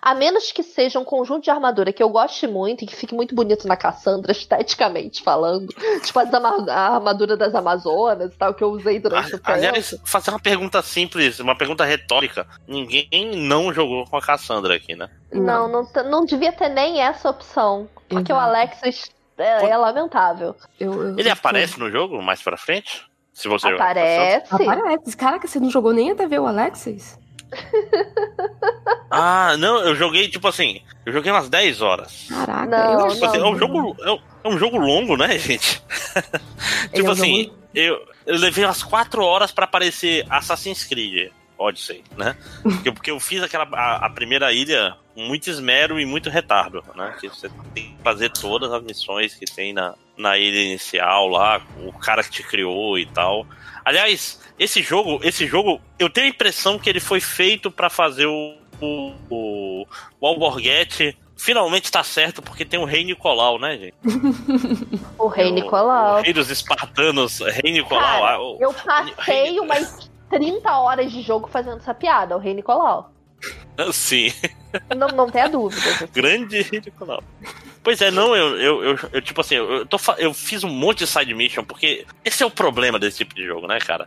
A menos que seja um conjunto de armadura que eu goste muito e que fique muito bonito na Cassandra, [laughs] esteticamente falando. Tipo a armadura das Amazonas e tal, que eu usei durante a, o tempo. Aliás, fazer uma pergunta simples, uma pergunta retórica. Ninguém não jogou com a Cassandra aqui, né? Não, não, não, não devia ter nem essa opção. Porque Exato. o Alexis é, é lamentável. Eu, eu, Ele aparece no jogo mais pra frente? Se você Aparece. Aparece. Caraca, você não jogou nem até ver o Alexis? [laughs] ah, não, eu joguei, tipo assim, eu joguei umas 10 horas. Caraca, não, tipo assim, é um jogo. É, é um, jogo longo, né, [laughs] gente? tipo é um assim, jogo... eu, eu levei umas 4 horas para aparecer Assassin's Creed. Odyssey, né? Porque, porque eu fiz aquela a, a, primeira ilha com muito esmero e muito retardo, né? Que você tem que fazer todas as missões que tem na, na ilha inicial lá, o cara que te criou e tal. Aliás, esse jogo, esse jogo, eu tenho a impressão que ele foi feito para fazer o, o, o, o Alborguete finalmente tá certo, porque tem o Rei Nicolau, né, gente? [laughs] o Rei Nicolau. O Rei dos Espartanos, Rei Nicolau. Cara, o, eu passei Rei... umas 30 horas de jogo fazendo essa piada, o Rei Nicolau. [laughs] Sim. Não, não tenha dúvida. Grande Rei Nicolau. Pois é, não, eu, eu, eu, eu tipo assim, eu, tô, eu fiz um monte de side mission, porque esse é o problema desse tipo de jogo, né, cara?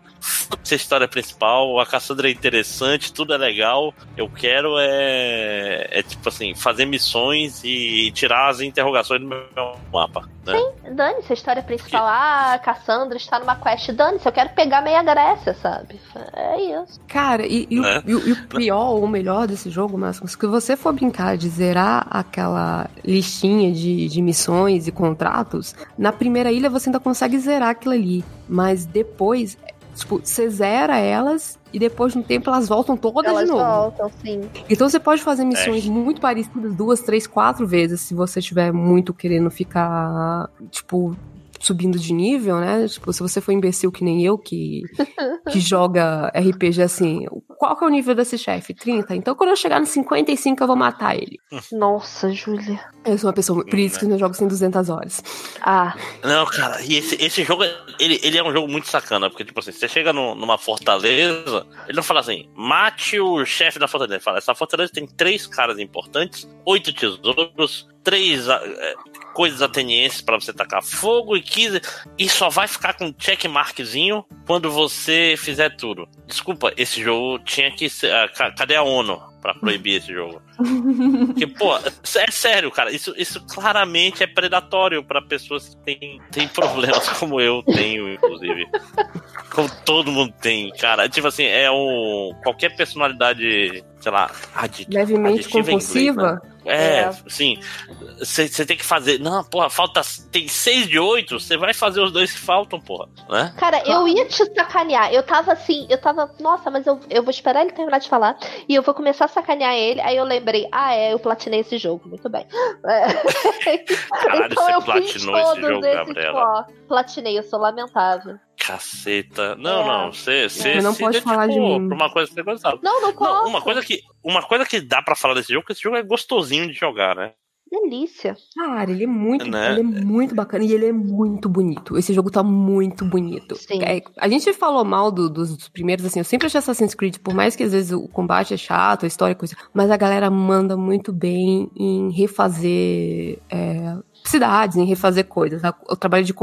Essa história principal, a Cassandra é interessante, tudo é legal. Eu quero é, é tipo assim, fazer missões e tirar as interrogações do meu mapa. Né? Sim, dane-se a história principal. Ah, a Cassandra está numa quest. Dane-se, eu quero pegar meia Grécia, sabe? É isso. Cara, e, e, é. o, e, e o, pior ou o melhor desse jogo, Márcio, se você for brincar de zerar aquela listinha de, de missões e contratos, na primeira ilha você ainda consegue zerar aquilo ali. Mas depois, tipo, você zera elas e depois de um tempo elas voltam todas elas de novo. voltam, sim. Então você pode fazer missões é. muito parecidas duas, três, quatro vezes se você estiver muito querendo ficar, tipo, subindo de nível, né? Tipo, se você for imbecil que nem eu, que, [laughs] que joga RPG assim, qual que é o nível desse chefe? 30? Então quando eu chegar no 55 eu vou matar ele. Nossa, Júlia. Eu sou uma pessoa, por isso que eu jogo sem 200 horas. Ah. Não, cara, e esse, esse jogo, ele, ele é um jogo muito sacana, porque tipo assim, você chega no, numa fortaleza, ele não fala assim, mate o chefe da fortaleza, ele fala, essa fortaleza tem três caras importantes, oito tesouros, três é, coisas atenienses para você tacar fogo e 15. E só vai ficar com checkmarkzinho quando você fizer tudo. Desculpa, esse jogo tinha que ser. Uh, cadê a ONU? Pra proibir esse jogo. Porque, pô, é sério, cara. Isso, isso claramente é predatório para pessoas que têm, têm problemas [laughs] como eu tenho, inclusive. Como todo mundo tem, cara. Tipo assim, é um. Qualquer personalidade, sei lá, adit, levemente compulsiva. Inglês, né? É, é. sim. Você tem que fazer. Não, porra, falta. Tem seis de oito, você vai fazer os dois que faltam, porra. Né? Cara, eu ia te sacanear. Eu tava assim, eu tava. Nossa, mas eu, eu vou esperar ele terminar de falar. E eu vou começar a sacanear ele. Aí eu lembrei, ah, é, eu platinei esse jogo. Muito bem. É. [laughs] Caralho, então eu fiz todos esse jogo, ó, platinei, eu sou lamentável. Caceta. Não, é. não. Você, você, não pode falar de mim. Pra uma coisa que você gostava. Não, não posso. Não, uma coisa que, uma coisa que dá para falar desse jogo, é que esse jogo é gostosinho de jogar, né? Delícia. Cara, ele é muito, né? ele é muito bacana e ele é muito bonito. Esse jogo tá muito bonito. Sim. É, a gente falou mal do, dos, dos, primeiros, assim, eu sempre achei Assassin's Creed, por mais que às vezes o combate é chato, a história é coisa, mas a galera manda muito bem em refazer é, cidades, em refazer coisas. O trabalho de,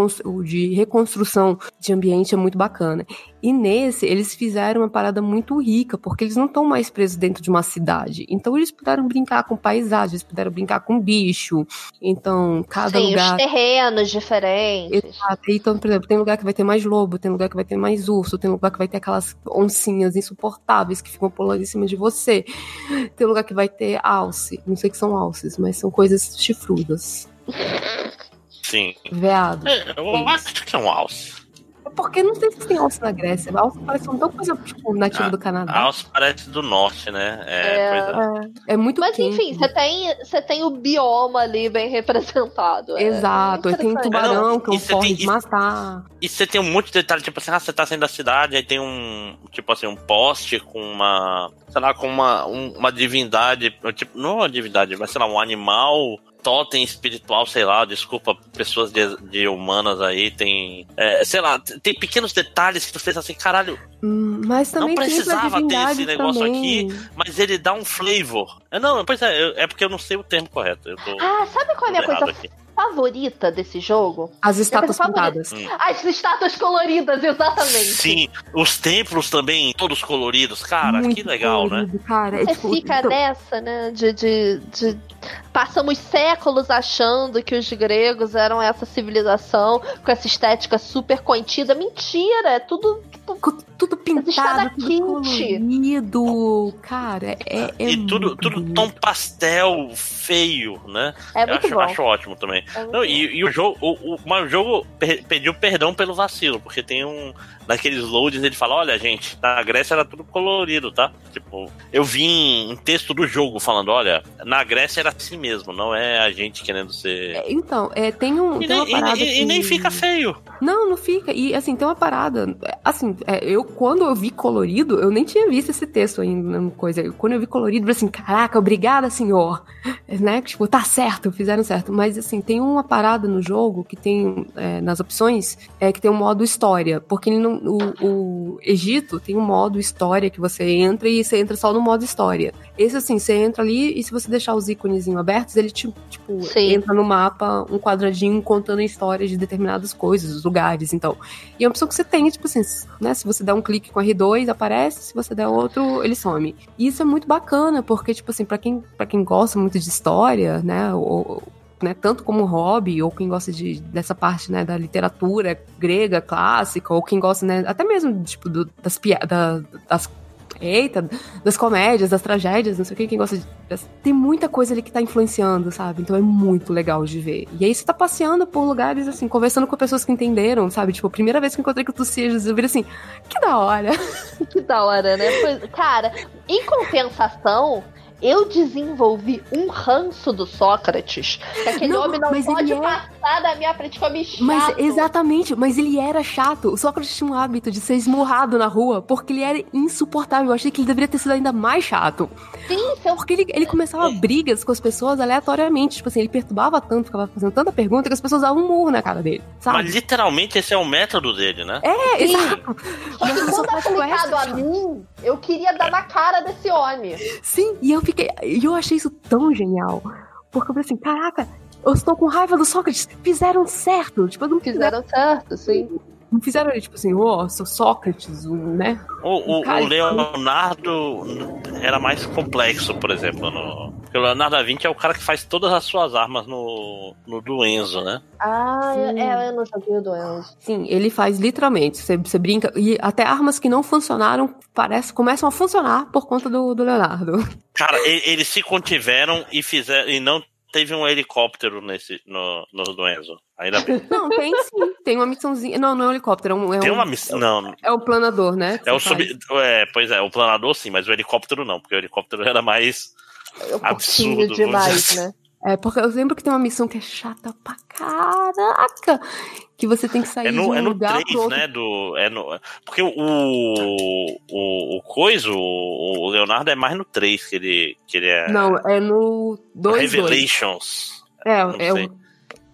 de reconstrução de ambiente é muito bacana. E nesse, eles fizeram uma parada muito rica, porque eles não estão mais presos dentro de uma cidade. Então, eles puderam brincar com paisagens, puderam brincar com bicho. Então, cada Sim, lugar. os terrenos diferentes. Exato. Então, por exemplo, tem lugar que vai ter mais lobo, tem lugar que vai ter mais urso, tem lugar que vai ter aquelas oncinhas insuportáveis que ficam pulando em cima de você. Tem lugar que vai ter alce. Não sei que são alces, mas são coisas chifrudas. Sim. Veado. É, eu acho que é um alce. É porque não sei se tem alce na Grécia. Alce parece uma coisa tipo nativa ah, do Canadá. Alce parece do norte, né? É, é, é. é muito Mas quente. enfim, você tem, você tem o bioma ali bem representado. É Exato. tem um tubarão que é um forte de matar. E você tem um monte de detalhe, tipo assim, ah, você tá saindo da cidade, aí tem um, tipo assim, um poste com uma, sei lá, com uma, um, uma divindade, tipo, não uma divindade, mas sei lá, um animal totem espiritual, sei lá, desculpa, pessoas de, de humanas aí, tem. É, sei lá, tem pequenos detalhes que tu fez assim, caralho. Hum, mas também não precisava ter esse negócio também. aqui, mas ele dá um flavor. É, não, pois é, é porque eu não sei o termo correto. Tô, ah, sabe qual é a coisa aqui favorita desse jogo? As estátuas pintadas. Hum. As estátuas coloridas, exatamente. Sim, os templos também, todos coloridos. Cara, Muito que legal, né? colorido, né? Cara, é, Você tipo, fica então... nessa, né? De, de, de. Passamos séculos achando que os gregos eram essa civilização com essa estética super contida. Mentira, é tudo. Tudo, tudo pintado, tudo colorido. Cara, é, é E tudo, tudo tão pastel feio, né? É muito acho, bom. acho ótimo também. Não, e, e, o jogo, o, o, o jogo pediu perdão pelo vacilo, porque tem um. Naqueles loads ele fala: olha, gente, na Grécia era tudo colorido, tá? Tipo, eu vi em texto do jogo falando: olha, na Grécia era assim mesmo, não é a gente querendo ser. É, então, é, tem um. E, tem nem, e, que... e, nem fica feio. Não, não fica. E assim, tem uma parada. Assim, é, eu quando eu vi colorido, eu nem tinha visto esse texto ainda, coisa. Quando eu vi colorido, eu falei assim: caraca, obrigada, senhor. [laughs] Né? Tipo, tá certo, fizeram certo. Mas assim, tem uma parada no jogo que tem é, nas opções é que tem um modo história, porque não, o, o, Egito tem um modo história que você entra e você entra só no modo história. Esse assim, você entra ali e se você deixar os ícones abertos ele tipo, tipo entra no mapa um quadradinho contando histórias de determinadas coisas, lugares, então. E é uma opção que você tem, tipo assim, né? Se você der um clique com R2, aparece, se você der outro, ele some. E isso é muito bacana, porque, tipo assim, para quem, pra quem gosta muito de história, né? Ou, né, tanto como hobby, ou quem gosta de, dessa parte, né, da literatura grega, clássica, ou quem gosta, né, até mesmo, tipo, do, das, da, das eita, das comédias, das tragédias, não sei o que, quem gosta de. Tem muita coisa ali que tá influenciando, sabe? Então é muito legal de ver. E aí você tá passeando por lugares, assim, conversando com pessoas que entenderam, sabe? Tipo, a primeira vez que encontrei com o Tucijas, eu vi assim, que da hora. Que da hora, né? Pois, cara, em compensação, eu desenvolvi um ranço do Sócrates. Que aquele não, homem não pode é... passar da minha frente como chato. Mas exatamente, mas ele era chato. O Sócrates tinha um hábito de ser esmurrado na rua porque ele era insuportável. Eu achei que ele deveria ter sido ainda mais chato. Sim, seu... Porque ele, ele começava brigas com as pessoas aleatoriamente. Tipo assim, ele perturbava tanto, ficava fazendo tanta pergunta que as pessoas davam um murro na cara dele. Sabe? Mas literalmente esse é o método dele, né? É, Sim. exato. Mas quando aplicado a mim, eu queria dar na cara desse homem. Sim, e eu fiquei. E eu achei isso tão genial. Porque eu falei assim, caraca, eu estou com raiva do Sócrates. Fizeram certo. Tipo, não fizeram certo, sim. Não fizeram ele, tipo assim, ó, oh, sou Sócrates, né? O, o, o, Leonardo era mais complexo, por exemplo. No... Porque o Leonardo da Vinci é o cara que faz todas as suas armas no, no do Enzo, né? Ah, é, eu não joguei o do Enzo. Sim, ele faz literalmente. Você, você brinca. E até armas que não funcionaram parece, começam a funcionar por conta do, do Leonardo. Cara, eles se contiveram e fizeram. E não teve um helicóptero nesse, no, no Enzo. Ainda bem. [laughs] Não, tem sim. Tem uma missãozinha. Não, não é um helicóptero. É um, é tem um, uma missão. Não. É o planador, né? É o sub. É, pois é, o planador sim, mas o helicóptero não, porque o helicóptero era mais. É um absurdo demais, assim. né? É, porque eu lembro que tem uma missão que é chata pra caraca. Que você tem que sair é no, de um é no lugar 3, outro. né? Do, é no, porque o, o, o Coiso, o Leonardo é mais no 3 que ele, que ele é. Não, é no 2. Revelations. 2. É, é o.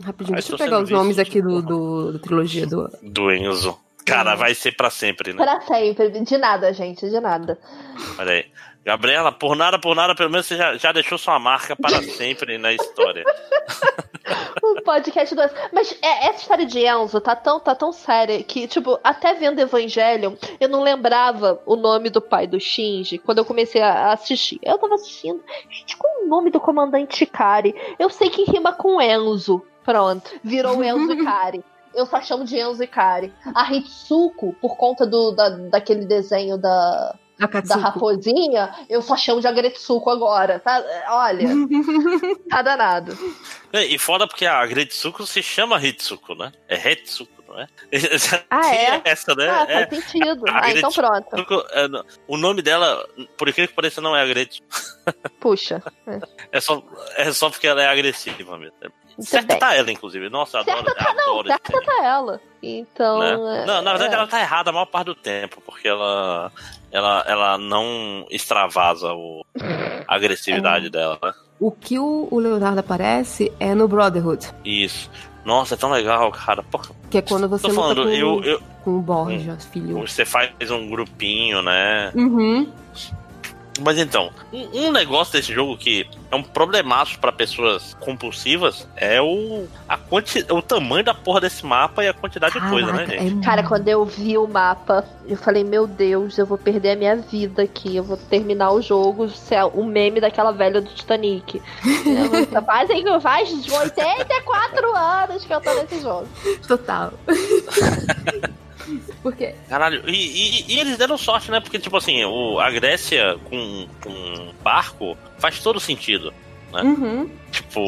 Rapidinho, deixa eu pegar os nomes aqui do, do, do, trilogia do. Do Enzo. Cara, é. vai ser pra sempre, né? Pra sempre. De nada, gente, de nada. Olha aí. Gabriela, por nada, por nada, pelo menos você já, já deixou sua marca para [laughs] sempre na história. o podcast do Mas é, essa história de Enzo tá tão, tá tão séria que, tipo, até vendo Evangelion, eu não lembrava o nome do pai do Shinji quando eu comecei a assistir. Eu tava assistindo. Gente, qual é o nome do comandante Kari? Eu sei que rima com Enzo. Pronto, virou Enzo e Kari eu só chamo de Enzo e Kari. A Hitsuko, por conta do, da, daquele desenho da, da raposinha, eu só chamo de Agretsuko agora, tá? Olha, [laughs] tá danado. E foda porque a Agretsuko se chama Hitsuko, né? É Hetsuko, não é? [laughs] Ah, é? Essa, né? Ah, faz é. sentido. A, [laughs] ah, então pronto. É, o nome dela, por incrível que pareça, não é Agretsuko. Puxa. É. é. só, é só porque ela é agressiva mesmo. Certa tá ela, inclusive. Nossa, certa adoro, tá, adoro não, certa tá ela. Então. Né? Não, na verdade é. ela tá errada a maior parte do tempo, porque ela ela, ela não extravasa o, a [laughs] agressividade é. dela, né? O que o, o Leonardo aparece é no Brotherhood. Isso. Nossa, é tão legal, cara. Porra. Que é quando você Tô falando, com, eu, eu, com o Borja, hum, filho. Você faz um grupinho, né? Uhum. Mas então, um, um, negócio desse jogo que é um problemaço para pessoas compulsivas é o, a quanti, o tamanho da porra desse mapa e a quantidade Caraca, de coisa, né, gente? É... Cara, quando eu vi o mapa, eu falei, meu Deus, eu vou perder a minha vida aqui, eu vou terminar o jogo, ser o meme daquela velha do Titanic. Fazem faz 84 anos que eu tô nesse jogo. Total. [laughs] Porque. Caralho, e, e, e, eles deram sorte, né? Porque, tipo assim, o, a Grécia com, com barco faz todo sentido, né? Uhum. Tipo,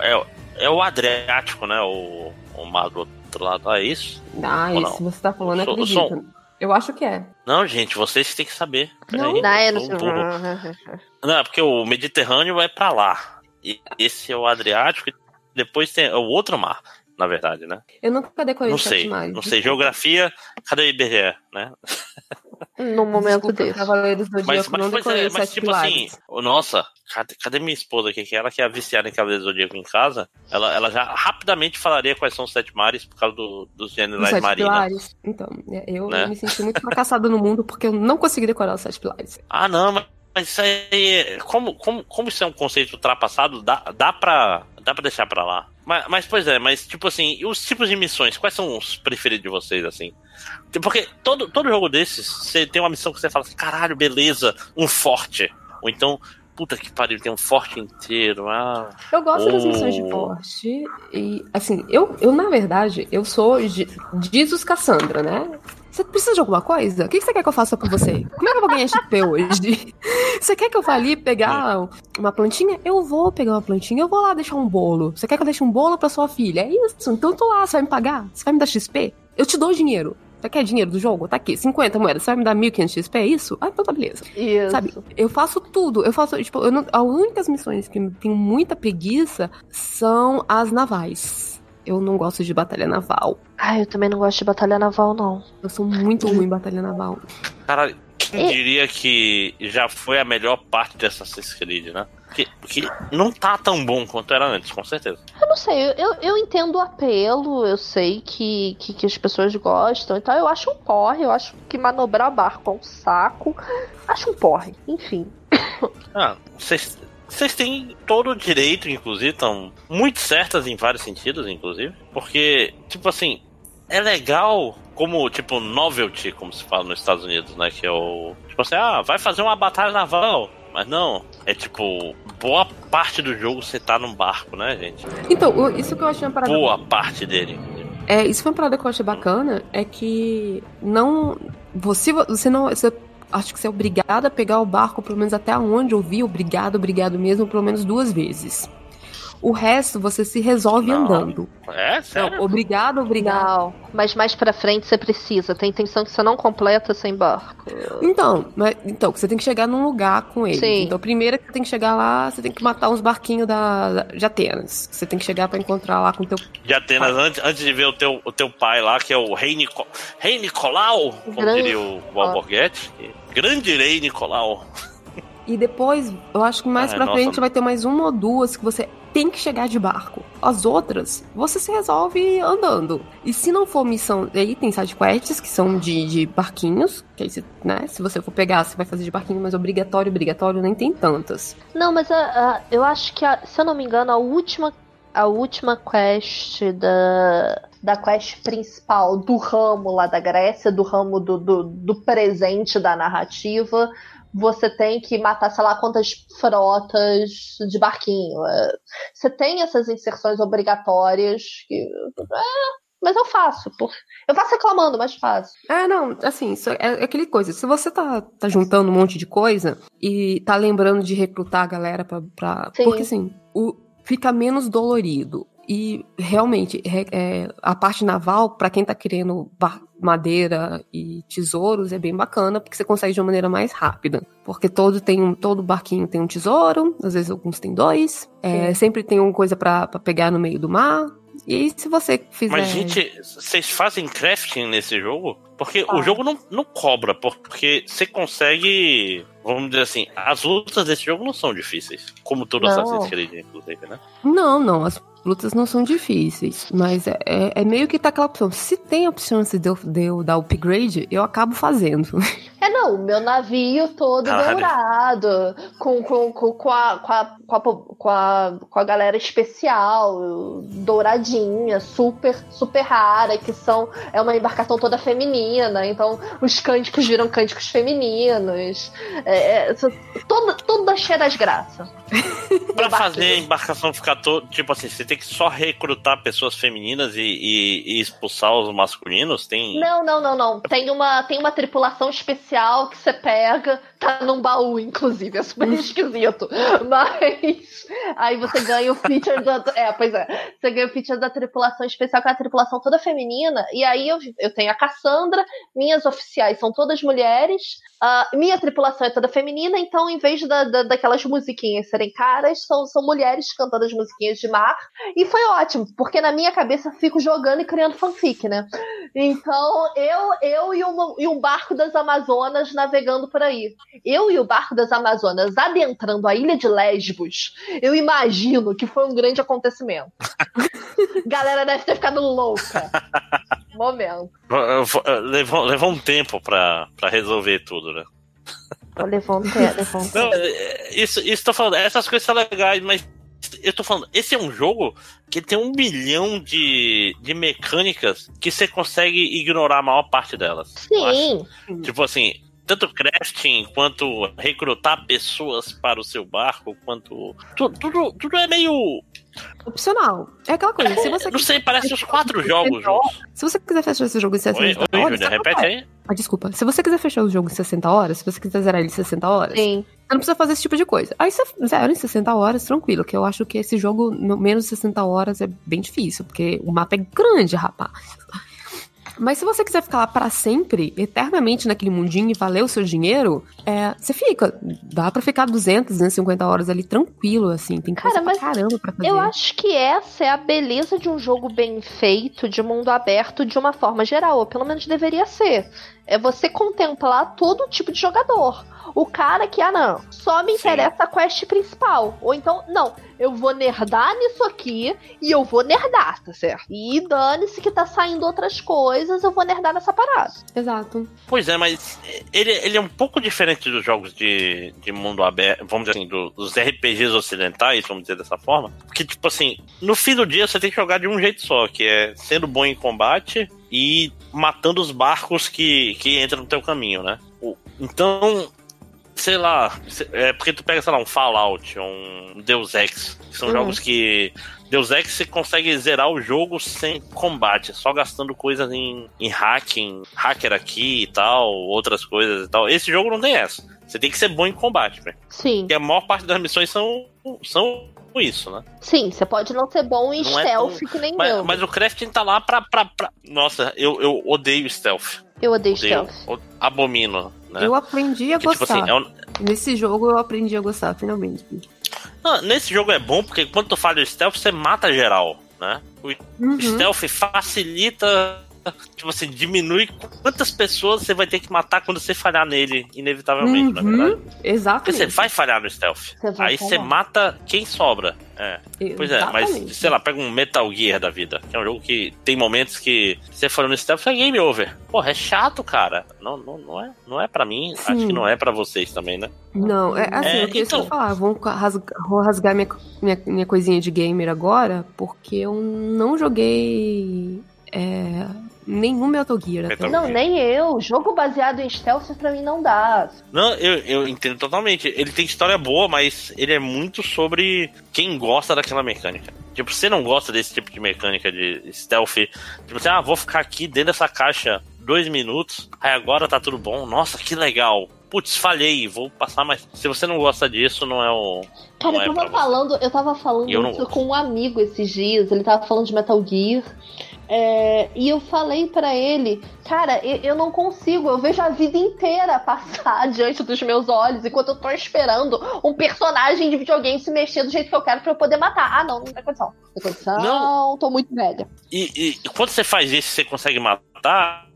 é, é o Adriático, né? O, o mar do outro lado. Ah, é isso? Ah, Ou isso não? você tá falando, eu acredito. Eu, sou... eu acho que é. Não, gente, vocês têm que saber. Não, aí, não, é, não, [laughs] não, é porque o Mediterrâneo é pra lá. E esse é o Adriático e depois tem o outro mar na verdade, né? Eu nunca decorei não sei, mais. Não sei, geografia, cadê o IBGE, né? No momento desse. Cavaleiros do mas, mas, não decorei é, mas tipo pilares. assim, nossa, cadê, cadê, minha esposa aqui? Que ela que é viciada em Cavaleiros do Zodíaco em casa, ela, ela já rapidamente falaria quais são os sete mares por causa do, dos gêneros marinos. Então, é, eu, né? eu me senti muito fracassada no mundo porque eu não consegui decorar os sete pilares. Ah, não, mas mas isso aí, como, como, como isso é um conceito ultrapassado, dá, dá, pra, dá pra deixar pra lá. Mas, mas, pois é, mas tipo assim, os tipos de missões, quais são os preferidos de vocês, assim? Porque todo, todo jogo desses, você tem uma missão que você fala assim, caralho, beleza, um forte. Ou então, puta que pariu, tem um forte inteiro. Ah, eu gosto oh. das missões de forte. E, assim, eu, eu na verdade, eu sou Jesus Cassandra, né? Você precisa de alguma coisa? O que você quer que eu faça por você? Como é que eu vou ganhar XP hoje? [laughs] Você quer que eu vá ali pegar uma plantinha? Eu vou pegar uma plantinha, eu vou lá deixar um bolo. Você quer que eu deixe um bolo pra sua filha? É isso, então eu tô lá, você vai me pagar? Você vai me dar XP? Eu te dou dinheiro. Você quer dinheiro do jogo? Tá aqui, 50 moedas. Você vai me dar 1.500 XP? É isso? Ah, então tá beleza. Isso. Sabe? Eu faço tudo. Eu faço, tipo, eu não, as únicas missões que tenho muita preguiça são as navais. Eu não gosto de batalha naval. Ah, eu também não gosto de batalha naval, não. Eu sou muito ruim em batalha naval. Caralho, quem diria que já foi a melhor parte de Assassin's Creed, né? Porque, porque não tá tão bom quanto era antes, com certeza. Eu não sei, eu, eu entendo o apelo, eu sei que, que, que as pessoas gostam, então eu acho um porre, eu acho que manobrar barco é um saco. Acho um porre, enfim. Ah, vocês vocês têm todo o direito, inclusive, estão muito certas em vários sentidos, inclusive. Porque, tipo assim, é legal como, tipo, novelty, como se fala nos Estados Unidos, né? Que é o. Tipo assim, ah, vai fazer uma batalha naval. Mas não, é tipo, boa parte do jogo você tá num barco, né, gente? Então, isso que eu achei uma parada. Boa parte dele. É, isso foi uma parada que eu achei bacana, é que não. Você, você não. Você, acho que você é obrigado a pegar o barco, pelo menos até onde eu vi, obrigado, obrigado mesmo, pelo menos duas vezes. O resto você se resolve não. andando. É? Sério? Não, obrigado, obrigado. Não, mas mais pra frente você precisa. Tem intenção que você não completa sem barco. Então, mas, então você tem que chegar num lugar com ele. Sim. Então, primeiro que você tem que chegar lá, você tem que matar uns barquinhos da, de Atenas. Você tem que chegar para encontrar lá com o teu. De Atenas, antes, antes de ver o teu, o teu pai lá, que é o Rei, Nico... Rei Nicolau, como Grande... diria o Alborguete. Grande Rei Nicolau. E depois, eu acho que mais ah, pra nossa. frente vai ter mais uma ou duas que você tem que chegar de barco. As outras, você se resolve andando. E se não for missão, aí tem sidequests que são de, de barquinhos, que aí, se, né, se você for pegar, você vai fazer de barquinho, mas obrigatório, obrigatório, nem tem tantas. Não, mas a, a, eu acho que, a, se eu não me engano, a última, a última quest da, da quest principal do ramo lá da Grécia, do ramo do, do, do presente da narrativa, você tem que matar, sei lá, quantas frotas de barquinho. É, você tem essas inserções obrigatórias que. É, mas eu faço. Por... Eu faço reclamando, mas faço. É, não, assim, é, é aquele coisa. Se você tá, tá juntando um monte de coisa e tá lembrando de recrutar a galera pra. pra... Porque assim, o, fica menos dolorido. E realmente, é, a parte naval, para quem tá querendo madeira e tesouros, é bem bacana, porque você consegue de uma maneira mais rápida. Porque todo tem um, todo barquinho tem um tesouro, às vezes alguns tem dois. É, sempre tem uma coisa para pegar no meio do mar. E aí, se você fizer. Mas, gente, vocês fazem crafting nesse jogo? Porque ah. o jogo não, não cobra, porque você consegue. Vamos dizer assim, as lutas desse jogo não são difíceis. Como todo Assassin's Creed, inclusive, né? Não, não. As lutas não são difíceis, mas é, é, é, meio que tá aquela opção. Se tem a opção de eu, de eu dar upgrade, eu acabo fazendo. [laughs] É, não, meu navio todo Caralho. dourado, com, com, com, com, a, com, a, com, a, com, a, com a galera especial, douradinha, super, super rara, que são. É uma embarcação toda feminina, então os cânticos viram cânticos femininos. É, é, toda, toda cheia das graças. [laughs] pra fazer a embarcação ficar todo. Tipo assim, você tem que só recrutar pessoas femininas e, e, e, expulsar os masculinos? Tem. Não, não, não, não. Tem uma, tem uma tripulação especial que você pega, tá num baú, inclusive. É super esquisito. Mas aí você ganha o feature da. É, pois é. Você ganha o feature da tripulação especial, que é a tripulação toda feminina. E aí eu, eu tenho a Cassandra, minhas oficiais são todas mulheres, uh, minha tripulação é toda feminina, então em vez da, da, daquelas musiquinhas serem caras, são, são mulheres cantando as musiquinhas de mar. E foi ótimo, porque na minha cabeça eu fico jogando e criando fanfic, né? Então eu, eu e, uma, e um barco das Amazonas navegando por aí. Eu e o barco das Amazonas adentrando a ilha de Lesbos, eu imagino que foi um grande acontecimento. [laughs] Galera deve ter ficado louca. [laughs] Momento. Levou, levou um tempo pra, pra resolver tudo, né? Levou um tempo. Não, é, isso, isso tô falando, essas coisas são legais, mas eu tô falando, esse é um jogo que tem um milhão de, de mecânicas que você consegue ignorar a maior parte delas. Sim. Tipo assim, tanto crafting quanto recrutar pessoas para o seu barco, quanto. Tudo, tudo, tudo é meio. Opcional. É aquela coisa. Se você não sei, parece os quatro jogos juntos. Se você quiser fechar esse jogo em 60 oi, oi, horas. Júlia, repete aí. Ah, desculpa. Se você quiser fechar o jogo em 60 horas, se você quiser zerar ele em 60 horas, Sim. você não precisa fazer esse tipo de coisa. Aí você zera em 60 horas, tranquilo, que eu acho que esse jogo, no menos de 60 horas, é bem difícil, porque o mapa é grande, rapaz. Mas se você quiser ficar lá pra sempre, eternamente naquele mundinho e valer o seu dinheiro, é, você fica. Dá pra ficar 200, 250 horas ali tranquilo, assim. Tem coisa Cara, pra caramba pra fazer. Eu acho que essa é a beleza de um jogo bem feito, de mundo aberto, de uma forma geral, ou pelo menos deveria ser. É você contemplar todo tipo de jogador. O cara que, ah, não, só me Sim. interessa a quest principal. Ou então, não, eu vou nerdar nisso aqui e eu vou nerdar, tá certo? E dane-se que tá saindo outras coisas, eu vou nerdar nessa parada. Exato. Pois é, mas ele, ele é um pouco diferente dos jogos de, de mundo aberto, vamos dizer assim, do- dos RPGs ocidentais, vamos dizer dessa forma. Porque, tipo assim, no fim do dia você tem que jogar de um jeito só, que é sendo bom em combate e matando os barcos que, que entram no teu caminho, né? Então, sei lá, é porque tu pega, sei lá, um Fallout, um Deus Ex, que são Uhum. jogos que. Deus Ex você consegue zerar o jogo sem combate, só gastando coisas em, em hacking, hacker aqui e tal, outras coisas e tal. Esse jogo não tem essa. Você tem que ser bom em combate, velho. Sim, Porque a maior parte das missões são, são isso, né? sim, você pode não ser bom em Não é stealth tão- que nem Mas, eu. mas o crafting tá lá pra. pra, pra... Nossa, eu, eu odeio stealth. Eu odeio Odeio. stealth. Abomino. Né? Eu aprendi a Que, tipo gostar. assim, é um- Nesse jogo eu aprendi a gostar, finalmente. Não, nesse jogo é bom porque quando tu falha o stealth, você mata geral, né? O Uhum. stealth facilita, [laughs] tipo assim, diminui quantas pessoas você vai ter que matar quando você falhar nele, inevitavelmente, na Uhum. verdade. Porque Exatamente. você vai falhar no stealth. Você Aí você mata quem sobra. É. Pois é, mas sei lá, pega um Metal Gear da vida, que é um jogo que tem momentos que você falou no stealth, é game over. Porra, é chato, cara. Não, não, não, é, não é pra mim, acho Sim. que não é pra vocês também, né? Não, é assim, É, eu queria então- só falar, vou rasgar, vou rasgar minha, minha, minha coisinha de gamer agora, porque eu não joguei é, nenhum Metal Gear Metal Não, nem eu. Jogo baseado em stealth pra mim não dá. Não, eu, eu entendo totalmente. Ele tem história boa, mas ele é muito sobre quem gosta daquela mecânica. Tipo, você não gosta desse tipo de mecânica de stealth. Tipo assim, ah, vou ficar aqui dentro dessa caixa dois minutos, aí agora tá tudo bom. Nossa, que legal. Putz, falhei, vou passar mais. Se você não gosta disso, não é o. Cara, não é eu pra tava você. falando, eu tava falando Eu não isso gosto. com um amigo esses dias, ele tava falando de Metal Gear. É, e eu falei pra ele, cara, eu, eu não consigo, eu vejo a vida inteira passar [laughs] diante dos meus olhos enquanto eu tô esperando um personagem de videogame se mexer do jeito que eu quero pra eu poder matar. Ah, não, não tem condição. Não tem condição, Não. tô muito velha. E, e quando você faz isso e você consegue matar,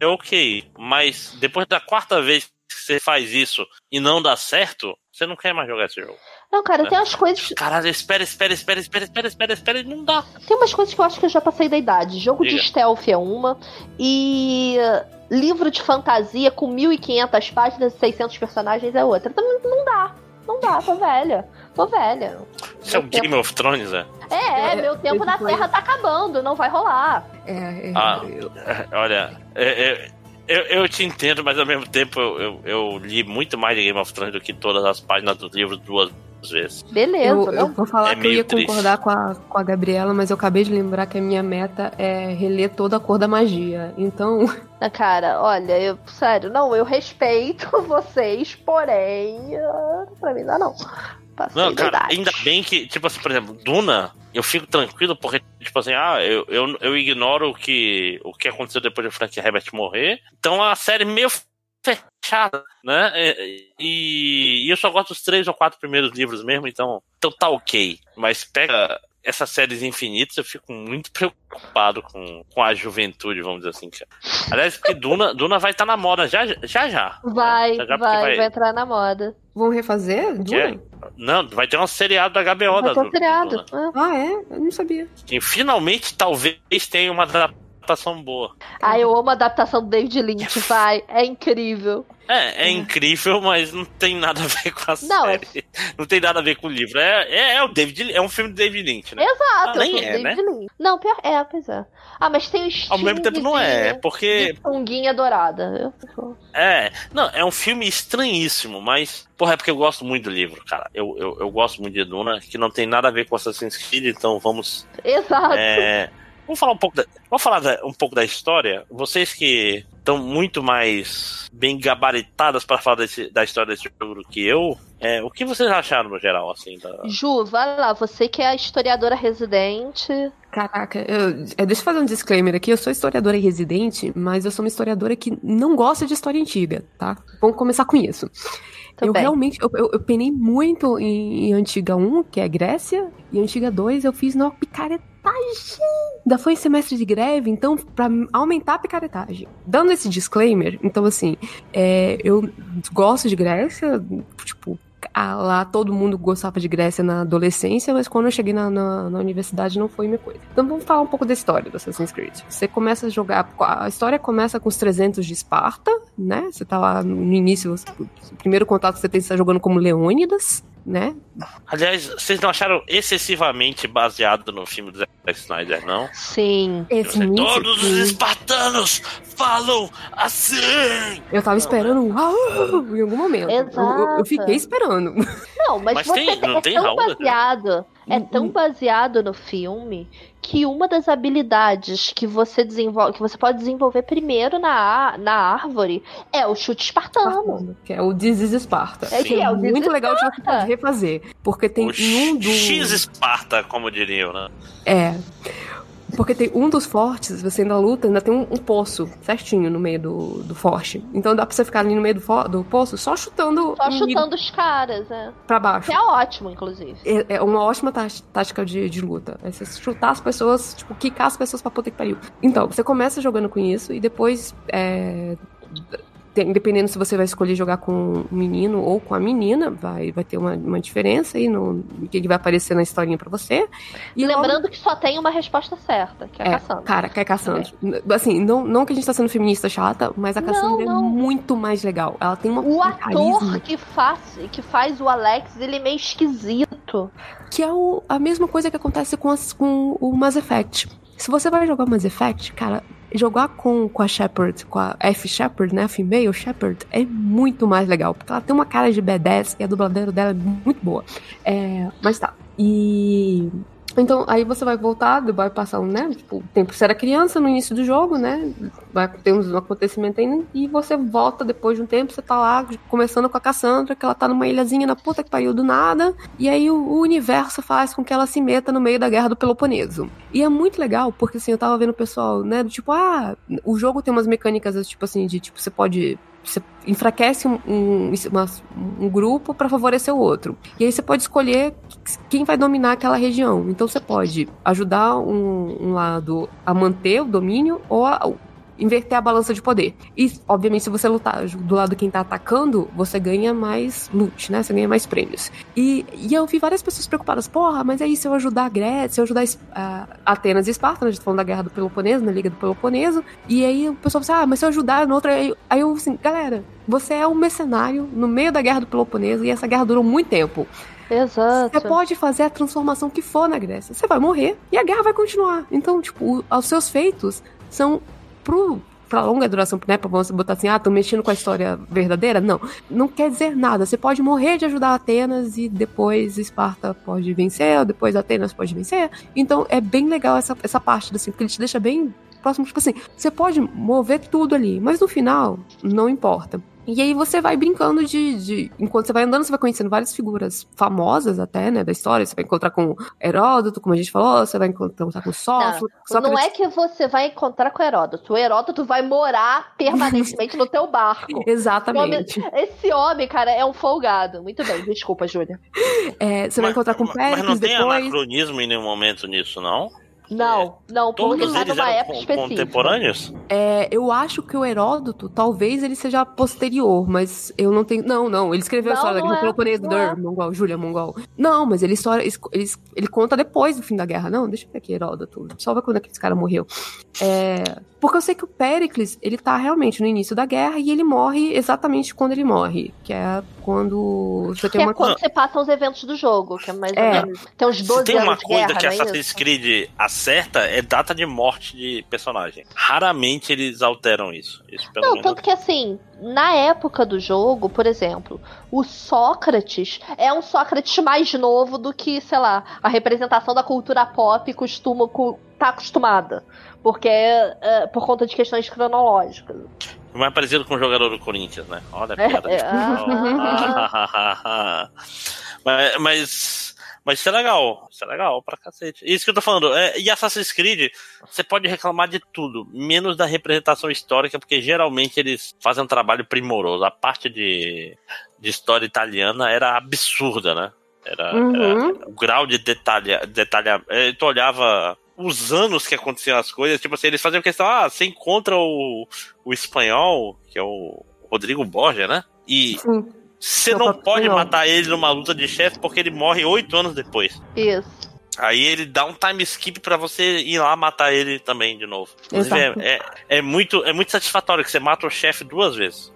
é ok. Mas depois da quarta vez que você faz isso e não dá certo, você não quer mais jogar esse jogo. Não, cara, É. tem umas coisas. Caralho, espera, espera, espera, espera, espera, espera, espera, e não dá. Tem umas coisas que eu acho que eu já passei da idade. Jogo de Diga. stealth é uma. E uh, livro de fantasia com 1.500 páginas e 600 personagens é outra. Então não dá. Não dá, tô velha. Tô velha. Isso é o Meu tempo- Game of Thrones, é? É, É, meu tempo na foi- Terra tá acabando, não vai rolar. É, é, Ah. eu- [laughs] Olha, é- é- eu, eu te entendo, mas ao mesmo tempo eu, eu, eu li muito mais de Game of Thrones do que todas as páginas do livro duas vezes. Beleza, eu, não? eu vou falar É que eu ia triste. concordar com a, com a Gabriela, mas eu acabei de lembrar que a minha meta é reler toda a cor da magia. Então, [laughs] Ah, Cara, olha, eu, sério, não, eu respeito [laughs] vocês, porém, ah, pra mim não dá não. Passei Não, cara, idade. ainda bem que, tipo assim, por exemplo, Duna, eu fico tranquilo porque, tipo assim, ah, eu, eu, eu ignoro o que, o que aconteceu depois de Frank Herbert morrer. Então a série meio fechada, né? E, e- e eu só gosto dos três ou quatro primeiros livros mesmo, então, então tá ok. Mas pega essas séries infinitas, eu fico muito preocupado com, com a juventude, vamos dizer assim. Aliás, porque Duna, [laughs] Duna vai estar na moda já já. já né? Vai, Já, já, vai, porque vai, entrar na moda. vão refazer? Que é? Duna? Não, vai ter um seriado da HBO Vai da ter um seriado. Duna. Ah, Ah, é? Eu não sabia. que finalmente talvez tenha uma adaptação boa. Ah, eu amo a adaptação do David Lynch, [laughs] vai. É incrível. É, é incrível, mas não tem nada a ver com a não, é série. É... Não tem nada a ver com o livro. É, é, é, o David, é um filme do David Lynch, né? Exato, ah, nem é, né? Lynch. Não, pior, é, pois é. Ah, mas tem o estilo Ao mesmo tempo não é, porque... Punguinha dourada. É, não, é um filme estranhíssimo, mas... Porra, é porque eu gosto muito do livro, cara. Eu, eu, eu gosto muito de Duna, que não tem nada a ver com Assassin's Creed, então vamos... Exato. É... Vamos falar um pouco da, vamos falar da, um pouco da história. Vocês que estão muito mais bem gabaritadas para falar desse, da história desse jogo do que eu, é, o que vocês acharam no geral, assim? Da... Ju, vai lá, você que é a historiadora residente. Caraca, eu, é, deixa eu fazer um disclaimer aqui. Eu sou historiadora residente, mas eu sou uma historiadora que não gosta de história antiga, tá? Vamos começar com isso. eu realmente, eu, eu, eu, penei muito em, em Antiga 1, que é Grécia, e Antiga 2 eu fiz uma picareta. Ainda foi em semestre de greve, então, para aumentar a picaretagem. Dando esse disclaimer, então, assim, é, eu gosto de Grécia, tipo, lá todo mundo gostava de Grécia na adolescência, mas quando eu cheguei na, na, na, universidade não foi minha coisa. Então vamos falar um pouco da história do Assassin's Creed. Você começa a jogar. A história começa com os 300 de Esparta, né? Você tá lá no início, o primeiro contato que você tem, você tá jogando como Leônidas né? Aliás, vocês não acharam excessivamente baseado no filme do Zack Snyder, não? Sim. Esse Todos os espartanos falam assim! Eu tava esperando um uh, em algum momento. Exato. Eu, eu, fiquei esperando. Não, mas, mas você tem, não é tem tão Raul, baseado. É tão baseado no filme que uma das habilidades que você desenvolve, que você pode desenvolver primeiro na, na árvore é o chute espartano. Que é o Disease Esparta. É, que é, é muito legal você pode refazer. Porque tem o um do. X Esparta, como diriam, né? É. Porque tem um dos fortes, você ainda luta, ainda tem um, um, poço certinho no meio do, do forte. Então dá pra você ficar ali no meio do, do poço só chutando. Só chutando os caras, é. Pra baixo. Que é ótimo, inclusive. É, é uma ótima tática de, de luta. É você chutar as pessoas, tipo, quicar as pessoas pra puta que pariu. Então, você começa jogando com isso e depois. É, dependendo se você vai escolher jogar com o menino ou com a menina, vai, vai ter uma, uma diferença aí no, que vai aparecer na historinha para você. E lembrando logo... que só tem uma resposta certa, que é, é a Cassandra. Cara, que é a Cassandra. É. Assim, não, não que a gente tá sendo feminista chata, mas a Cassandra não, não. é muito mais legal. Ela tem uma O ator que faz, que faz o Alex, ele é meio esquisito. Que é o, a mesma coisa que acontece com, as, com o Mass Effect. Se você vai jogar Mass Effect, cara, jogar com, com a Shepard, com a F Shepard, né? A female Shepard, é muito mais legal. Porque ela tem uma cara de B10 e a dubladeira dela é muito boa. É, mas tá. E então, aí você vai voltar, vai passar um, né? Tipo, tempo você era criança no início do jogo, né? Vai ter um acontecimento ainda, e você volta depois de um tempo, você tá lá começando com a Cassandra, que ela tá numa ilhazinha na puta que pariu do nada, e aí o, o universo faz com que ela se meta no meio da guerra do Peloponeso. E é muito legal, porque assim, eu tava vendo o pessoal, né, tipo, ah, o jogo tem umas mecânicas, tipo assim, de tipo, você pode você enfraquece um, um, uma, um grupo para favorecer o outro. E aí você pode escolher quem vai dominar aquela região. Então você pode ajudar um, um lado a manter o domínio ou a, inverter a balança de poder. E, obviamente, se você lutar do lado de quem tá atacando, você ganha mais loot, né? Você ganha mais prêmios. E, e eu vi várias pessoas preocupadas, porra, mas aí se eu ajudar a Grécia, se eu ajudar a Atenas e Esparta, né? a gente tá falando da guerra do Peloponeso, na Liga do Peloponeso, e aí o pessoal fala, assim, ah, mas se eu ajudar no outro, aí, aí eu assim, galera, você é um mercenário no meio da guerra do Peloponeso e essa guerra durou muito tempo. Exato. Você pode fazer a transformação que for na Grécia. Você vai morrer e a guerra vai continuar. Então, tipo, os seus feitos são pro pra longa duração, né? Pra você botar assim, ah, tô mexendo com a história verdadeira. Não. Não quer dizer nada. Você pode morrer de ajudar Atenas e depois Esparta pode vencer, ou depois Atenas pode vencer. Então é bem legal essa, essa parte, assim, porque ele te deixa bem próximo. Tipo assim, você pode mover tudo ali, mas no final, não importa. E aí você vai brincando de, de, Enquanto você vai andando, você vai conhecendo várias figuras famosas até, né, da história. Você vai encontrar com Heródoto, como a gente falou, você vai encontrar com Sófocles. Não, não é que você vai encontrar com Heródoto. O Heródoto vai morar permanentemente no teu barco. [laughs] Exatamente. Esse homem, esse homem, cara, é um folgado. Muito bem, desculpa, Júlia. É, você mas, vai encontrar com Péricles Mas não tem depois... anacronismo em nenhum momento nisso, não? Não, não, porque Todos tá eles numa época específica. contemporâneos? É, eu acho que o Heródoto, talvez ele seja posterior, mas eu não tenho. Não, não, ele escreveu não, a história da Guerra é, Peloponesa, é. Mongol, Júlia Mongol. Não, mas ele, história, ele, ele conta depois do fim da guerra. Não, deixa eu ver aqui, Heródoto. Só ver quando aquele cara morreu. É, porque eu sei que o Pericles, ele tá realmente no início da guerra e ele morre exatamente quando ele morre, que é quando você tem que é uma... é quando você passa os eventos do jogo, que é mais é. ou menos. Tem uns 12 Se tem uma coisa guerra, que é Assassin's Creed acerta, é data de morte de personagem. Raramente eles alteram isso. isso não, menos... tanto que assim, na época do jogo, por exemplo, o Sócrates é um Sócrates mais novo do que, sei lá, a representação da cultura pop costuma tá acostumada. Porque é, é por conta de questões cronológicas mais parecido com o jogador do Corinthians, né? Olha a piada. É, é. [laughs] [laughs] mas, mas, mas isso é legal. Isso é legal pra cacete. Isso que eu tô falando. É, e Assassin's Creed, você pode reclamar de tudo, menos da representação histórica, porque geralmente eles fazem um trabalho primoroso. A parte de, de história italiana era absurda, né? Era, uhum. era o grau de detalhe, detalhe. Tu olhava os anos que aconteciam as coisas, tipo assim, eles faziam questão, ah, você encontra o, o espanhol, que é o Rodrigo Borja, né? E Sim. você não pode matar ele numa luta de chefe porque ele morre oito anos depois. Isso. Aí ele dá um time skip para você ir lá matar ele também de novo. É, é, é, muito, é muito satisfatório que você mata o chefe duas vezes.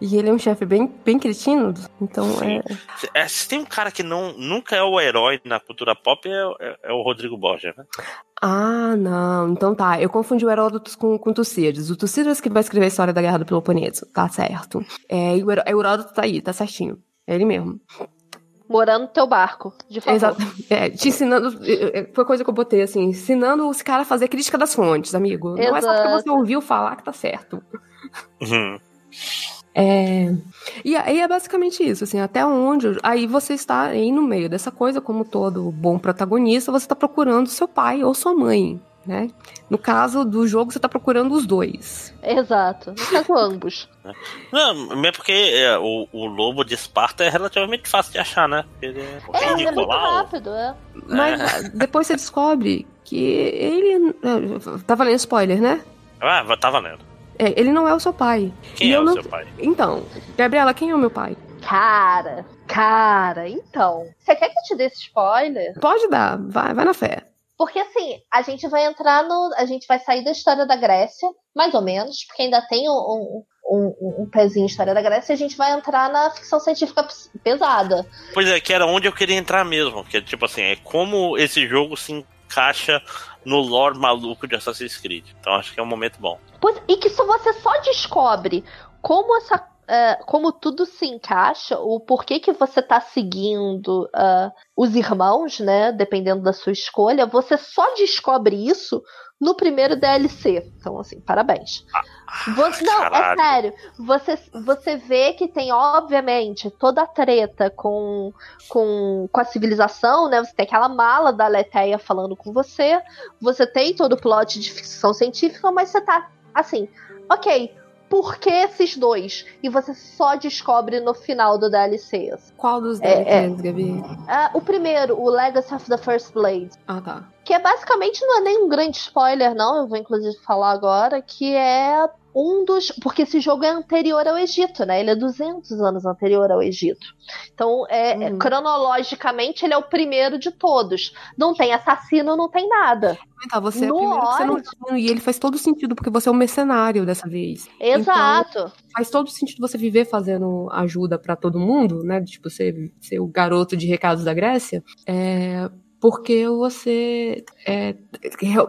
E ele é um chefe bem, bem cretino, então Sim. é... é. Se tem um cara que não, nunca é o herói na cultura pop, é, é, é o Rodrigo Borja, né? Ah, não. Então tá. Eu confundi o Heródoto com, com Tucídides. O Tucídides que vai escrever a história da Guerra do Peloponeso. Tá certo. É, e o Heródoto tá aí, tá certinho. É ele mesmo. Morando no teu barco, de favor. Exato. É, te ensinando. É, é, foi coisa que eu botei assim, ensinando os caras a fazer crítica das fontes, amigo. Exato. Não é só porque você ouviu falar que tá certo. Uhum. É, e aí é basicamente isso, assim, até onde. Aí você está aí no meio dessa coisa, como todo bom protagonista, você está procurando seu pai ou sua mãe. Né? No caso do jogo, você está procurando os dois. Exato. No caso, ambos. [laughs] Não, mesmo porque é, o, o lobo de Esparta é relativamente fácil de achar, né? Ele é, é, ele é muito rápido, é. Mas é. depois você descobre que ele. Tá valendo spoiler, né? Ah, tá valendo. É, ele não é o seu pai. Quem e é o não... seu pai? Então, Gabriela, quem é o meu pai? Cara, cara, então. Você quer que eu te dê esse spoiler? Pode dar, vai, vai na fé. Porque assim, a gente vai entrar no. A gente vai sair da história da Grécia, mais ou menos, porque ainda tem um, um, um, um pezinho em história da Grécia, e a gente vai entrar na ficção científica pesada. Pois é, que era onde eu queria entrar mesmo. Que tipo assim, é como esse jogo se encaixa no lore maluco de Assassin's Creed. Então acho que é um momento bom. E que você só descobre como essa Uh, como tudo se encaixa, o porquê que você está seguindo uh, os irmãos, né? Dependendo da sua escolha, você só descobre isso no primeiro DLC. Então, assim, parabéns. Ah, você, não, é caralho. é sério. Você, você vê que tem, obviamente, toda a treta com, com, com a civilização, né? Você tem aquela mala da Leteia falando com você. Você tem todo o plot de ficção científica, mas você tá assim, ok, por que esses dois? E você só descobre no final do DLC. Qual dos DLCs, é, é, Gabi? É, o primeiro, o Legacy of the First Blade. Ah, tá. Que é basicamente, não é nem um grande spoiler, não, eu vou inclusive falar agora, que é um dos. Porque esse jogo é anterior ao Egito, né? Ele é 200 anos anterior ao Egito. Então, é, hum. cronologicamente, ele é o primeiro de todos. Não tem assassino, não tem nada. Tá, você no é o primeiro que você não e ele faz todo sentido, porque você é um mercenário dessa vez. Exato. Então, faz todo sentido você viver fazendo ajuda para todo mundo, né? Tipo, ser, ser o garoto de recados da Grécia. É, porque você é,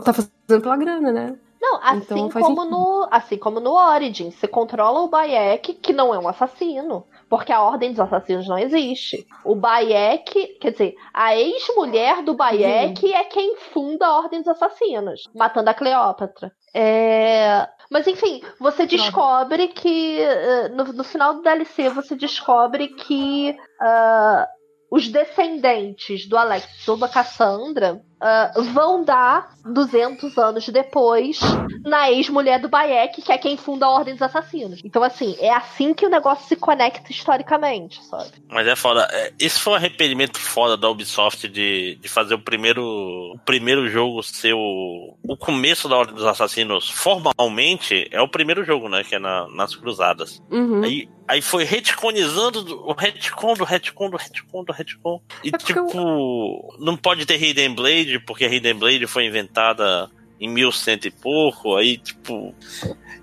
tá fazendo pela grana, né? Não, assim, então, como no, assim como no Origin, você controla o Bayek, que não é um assassino, porque a Ordem dos Assassinos não existe. O Bayek, quer dizer, a ex-mulher do Bayek é quem funda a Ordem dos Assassinos, matando a Cleópatra. É... Mas enfim, você descobre que eh, no, no, final do DLC você descobre que uh, os descendentes do Alex, da Cassandra, uh, vão dar 200 anos depois na ex-mulher do Bayek, que é quem funda a Ordem dos Assassinos. Então, assim, é assim que o negócio se conecta historicamente, sabe? Mas é foda. É, esse foi um arrependimento foda da Ubisoft de, de fazer o primeiro, o primeiro jogo ser o, o começo da Ordem dos Assassinos formalmente. É o primeiro jogo, né? Que é na, nas Cruzadas. Uhum. Aí, aí foi retconizando o retcon do retcon do retcon do retcon. E, É tipo, não pode ter Hidden Blade, porque a Hidden Blade foi inventada em 1100 e pouco. Aí, tipo.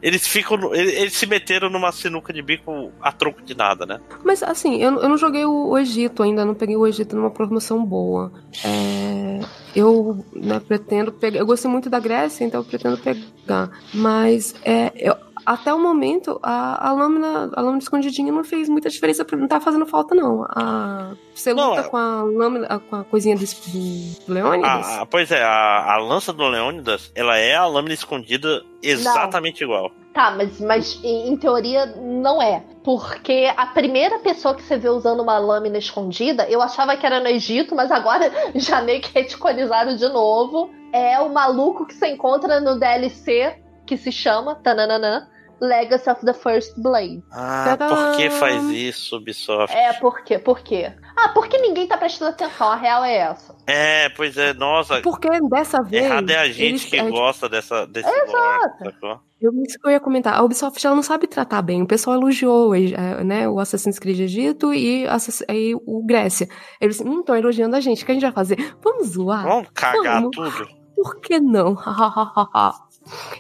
Eles ficam. Eles, eles se meteram numa sinuca de bico a troco de nada, né? Mas assim, eu, eu não joguei o, o Egito ainda, não peguei o Egito numa promoção boa. É, eu né, pretendo pegar. Eu gostei muito da Grécia, então eu pretendo pegar. Mas é, eu- até o momento, a, a lâmina, a lâmina escondidinha não fez muita diferença, não tá fazendo falta, não. A, você Não, luta é- com a lâmina, com a coisinha do, do Leônidas? Ah, pois é, a, a lança do Leônidas, ela é a lâmina escondida exatamente igual. Tá, mas, mas em, teoria não é. Porque a primeira pessoa que você vê usando uma lâmina escondida, eu achava que era no Egito, mas agora [laughs] já meio que retconizaram de novo. É o maluco que você encontra no DLC que se chama tananana, Legacy of the First Blade. Ah, Tadã! por que faz isso, Ubisoft? É, por quê? Por quê? Ah, porque ninguém tá prestando atenção, a real é essa. É, pois é, nossa. Porque dessa vez. Errado é a gente eles- que é, gosta dessa, desse lore, sacou? Eu, isso que eu ia comentar. A Ubisoft ela não sabe tratar bem. O pessoal elogiou eh, né, o Assassin's Creed Egito e, e o Grécia. Eles hum, estão elogiando a gente. O que a gente vai fazer? Vamos zoar? Vamos cagar Vamos. tudo. Por que não? [laughs]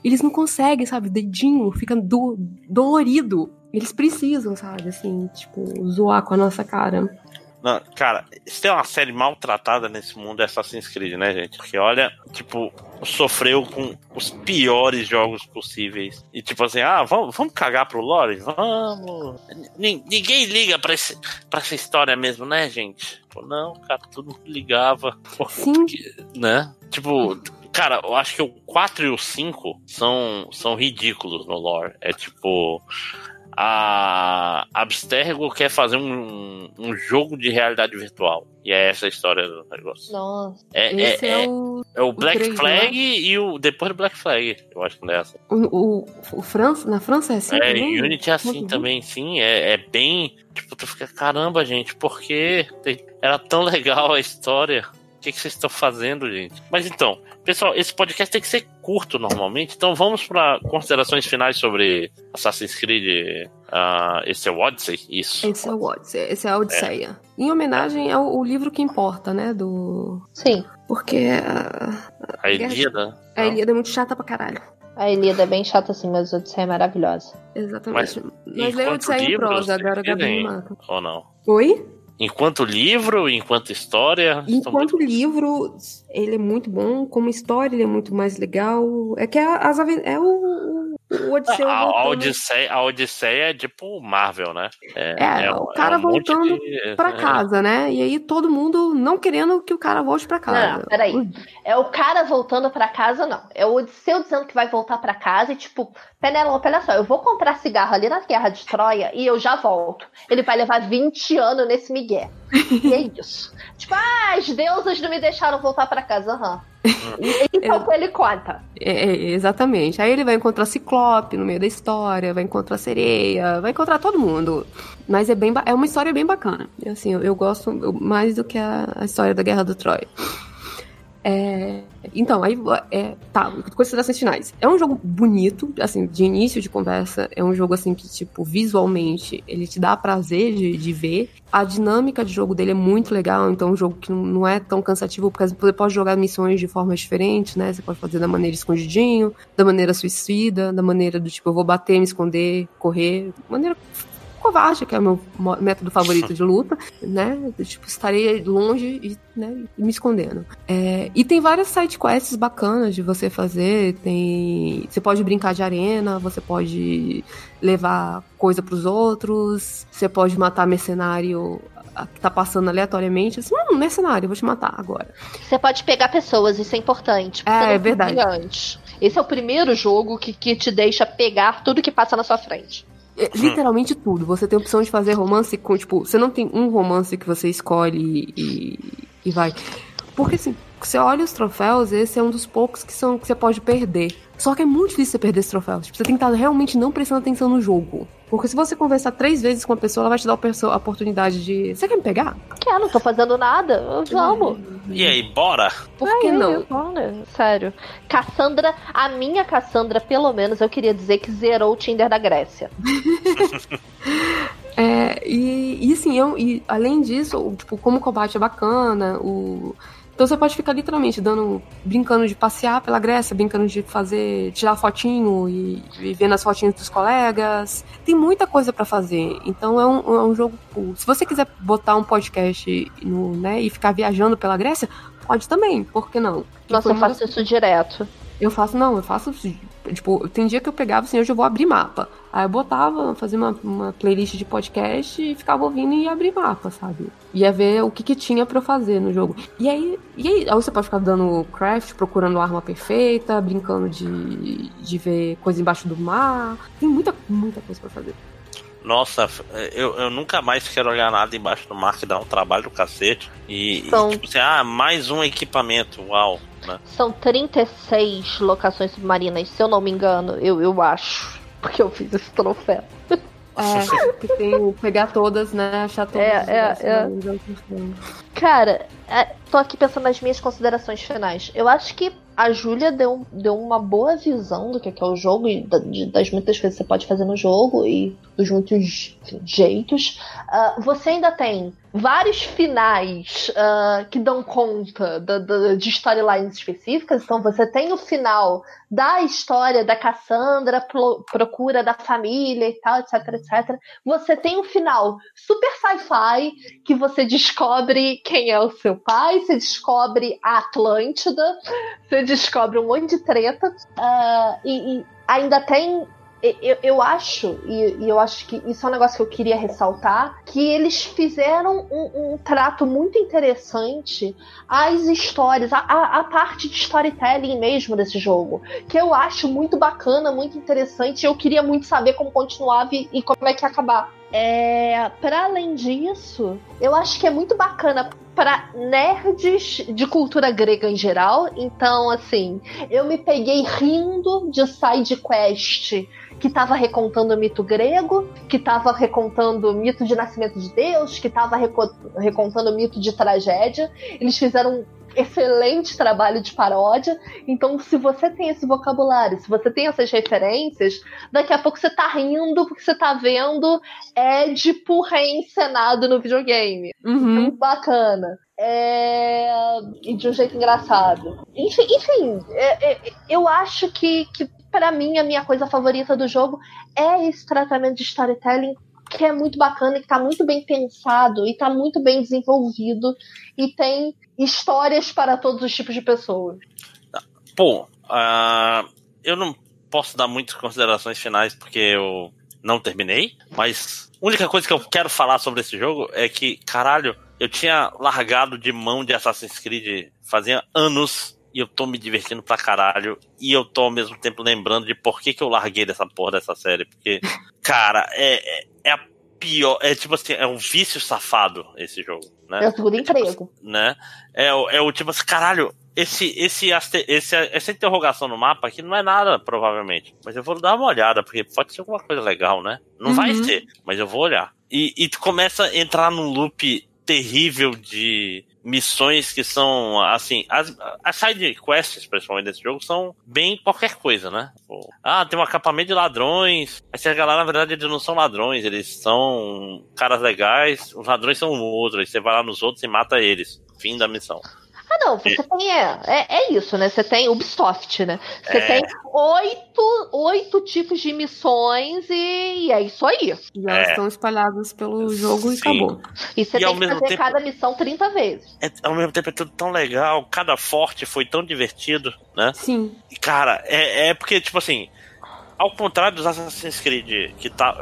Eles não conseguem, sabe? O dedinho fica do, dolorido. Eles precisam, sabe? Assim, tipo, zoar com a nossa cara. Não, cara, se tem uma série maltratada nesse mundo é Assassin's Creed, né, gente? Porque olha, tipo, sofreu com os piores jogos possíveis. E tipo assim, ah, vamos, vamos cagar pro lore? Vamos. Nin- Ninguém liga pra, esse, pra essa história mesmo, né, gente? Pô, não, cara, todo mundo ligava. Sim. Né? Tipo, cara, eu acho que o 4 e o 5 são, são ridículos no lore. É tipo. A Abstergo quer fazer um, um jogo de realidade virtual. E é essa a história do negócio. Nossa. É, Esse é, é, é, o, é o Black três, Flag né? e o. Depois do Black Flag, eu acho que não é essa. o, o, o França. Na França é assim? é, também? Unity é assim Uhum. também, sim. É, é bem. Tipo, tu fica, caramba, gente, por que tem- era tão [laughs] legal a história? O que, que vocês estão fazendo, gente? Mas então, pessoal, esse podcast tem que ser curto normalmente, então vamos para considerações finais sobre Assassin's Creed. ah, esse é o Odyssey? Isso. Esse é o Odyssey, esse é a Odisseia. Em homenagem ao, o livro que importa, né? Do. Sim, Porque a, A Ilíada? a Ilíada é muito chata pra caralho. a Ilíada é bem chata assim, mas a Odisseia é maravilhosa. Exatamente. Mas, enquanto leia Odisseia em prosa, agora a Gabi me mata. Ou não? Oi? Enquanto livro, enquanto história. Enquanto muito- livro, ele é muito bom, como história, ele é muito mais legal. É que a- as é o, o Odisseu A, a, voltando Odisseia, a Odisseia é tipo Marvel, né? É, o cara monte voltando de- pra é. casa, né? E aí todo mundo não querendo que o cara volte pra casa. Não, peraí. É o cara voltando pra casa, não. É o Odisseu dizendo que vai voltar pra casa e, tipo, Penélope, olha só, eu vou comprar cigarro ali na Guerra de Troia e eu já volto. Ele vai levar 20 anos nesse migué. E é isso. tipo, ah, as deusas não me deixaram voltar pra casa. Aham. E Então [laughs] ele conta. É, é, exatamente. Aí ele vai encontrar Ciclope no meio da história, vai encontrar Sereia, vai encontrar todo mundo. Mas é, bem, é uma história bem bacana. Assim, eu, eu gosto mais do que a, a história da Guerra do Troia. É, então, aí, é, tá, considerações finais. É um jogo bonito, assim, de início de conversa, é um jogo, assim, que, tipo, visualmente, ele te dá prazer de, de ver. A dinâmica de jogo dele é muito legal, então é um jogo que não- é tão cansativo, porque você pode jogar missões de formas diferentes, né? Você pode fazer da maneira escondidinho, da maneira suicida, da maneira do tipo, eu vou bater, me esconder, correr, maneira covarde, que é o meu método favorito [laughs] de luta, né? Tipo, estarei longe e, né, me escondendo. É, e tem várias side quests bacanas de você fazer. Tem, você pode brincar de arena, você pode levar coisa pros outros, você pode matar mercenário que tá passando aleatoriamente. Assim, hum, mercenário, eu vou te matar agora. Você pode pegar pessoas, isso é importante. porque É, é verdade. Antes. Esse é o primeiro jogo que, que te deixa pegar tudo que passa na sua frente. É, literalmente tudo. Você tem a opção de fazer romance com, tipo, você não tem um romance que você escolhe e, e vai. Porque assim, você olha os troféus, esse é um dos poucos que, são, que você pode perder. Só que é muito difícil você perder esses troféus. Tipo, você tem que estar realmente não prestando atenção no jogo. Porque se você conversar três vezes com a pessoa, ela vai te dar a oportunidade de. Você quer me pegar? Quer, não tô fazendo nada. Vamos. E aí, bora? Por que não? Bora. Sério. Cassandra, a minha Cassandra, pelo menos, eu queria dizer que zerou o Tinder da Grécia. [laughs] é, e, e assim, eu, e além disso, tipo, como o combate é bacana, o então você pode ficar literalmente dando, brincando de passear pela Grécia, brincando de fazer, tirar fotinho e, e vendo as fotinhas dos colegas. Tem muita coisa para fazer. Então é um, é um jogo cool. Se você quiser botar um podcast no, né, e ficar viajando pela Grécia, pode também. Por que não? Nossa, eu faço isso direto. Eu faço, não, eu faço. Tipo, tem dia que eu pegava assim, hoje eu vou abrir mapa. Aí eu botava, fazia uma, uma playlist de podcast e ficava ouvindo e ia abrir mapa, sabe? Ia ver o que, que tinha para eu fazer no jogo. E aí, e aí, aí você pode ficar dando craft, procurando arma perfeita, brincando de, de ver coisa embaixo do mar. Tem muita, muita coisa para fazer. Nossa, eu, eu nunca mais quero olhar nada embaixo do mar que dá um trabalho do cacete. E, e tipo assim, ah, mais um equipamento, uau. Né? São 36 locações submarinas, se eu não me engano, eu, eu acho. [laughs] Porque eu fiz esse troféu. É, que tem pegar todas, né? Achar todas. É, é, é. Cara, é, tô aqui pensando nas minhas considerações finais. Eu acho que a Júlia deu, deu uma boa visão do que é, o jogo e das muitas coisas que você pode fazer no jogo e dos muitos jeitos. Uh, você ainda tem vários finais uh, que dão conta da, da, de storylines específicas. Então você tem o final da história da Cassandra, pro, procura da família e tal, etc, etc. Você tem um final super sci-fi que você descobre quem é o seu pai, você descobre a Atlântida, você descobre um monte de treta. Uh, e, e ainda tem eu, eu acho, e, e, eu acho que isso é um negócio que eu queria ressaltar, que eles fizeram um, um trato muito interessante às histórias, a, parte de storytelling mesmo desse jogo, que eu acho muito bacana, muito interessante, eu queria muito saber como continuava e, e como é que ia acabar. É, para além disso, eu acho que é muito bacana para nerds de cultura grega em geral. Então, assim, eu me peguei rindo de side quest que estava recontando o mito grego, que estava recontando o mito de nascimento de Deus, que estava recontando o mito de tragédia. Eles fizeram excelente trabalho de paródia. Então, se você tem esse vocabulário, se você tem essas referências, daqui a pouco você tá rindo porque você tá vendo Édipo reencenado no videogame. Uhum. Muito bacana. É... E de um jeito engraçado. Enfim, enfim é, é, eu acho que, que para mim, a minha coisa favorita do jogo é esse tratamento de storytelling que é muito bacana, que tá muito bem pensado e tá muito bem desenvolvido e tem histórias para todos os tipos de pessoas. Pô, uh, eu não posso dar muitas considerações finais porque eu não terminei, mas a única coisa que eu quero falar sobre esse jogo é que, caralho, eu tinha largado de mão de Assassin's Creed fazia anos e eu tô me divertindo pra caralho. E eu tô ao mesmo tempo lembrando de por que, que eu larguei dessa porra dessa série. Porque, [laughs] cara, é, é, é a pior. É tipo assim, é um vício safado esse jogo. Né? É o segundo é, tipo, emprego. Né? É, é o tipo assim, caralho, esse, esse, esse, essa interrogação no mapa aqui não é nada, provavelmente. Mas eu vou dar uma olhada, porque pode ser alguma coisa legal, né? Não uhum. vai ser, mas eu vou olhar. E, e tu começa a entrar num loop terrível de missões que são, assim, as, as side quests, principalmente desse jogo, são bem qualquer coisa, né? Tipo, ah, tem um acampamento de ladrões. Aí você galera, na verdade, eles não são ladrões, eles são caras legais, os ladrões são outros, aí você vai lá nos outros e mata eles. Fim da missão. Ah, não, você tem. É, é, é, isso, né? Você tem Ubisoft, né? Você é. tem oito, oito tipos de missões e, e é isso aí. E elas é. estão espalhadas pelo jogo Sim. e acabou. E você e tem que fazer tempo, cada missão 30 vezes. É, ao mesmo tempo é tudo tão legal, cada forte foi tão divertido, né? Sim. E, cara, é, é porque, tipo assim ao contrário dos Assassin's Creed, que tá.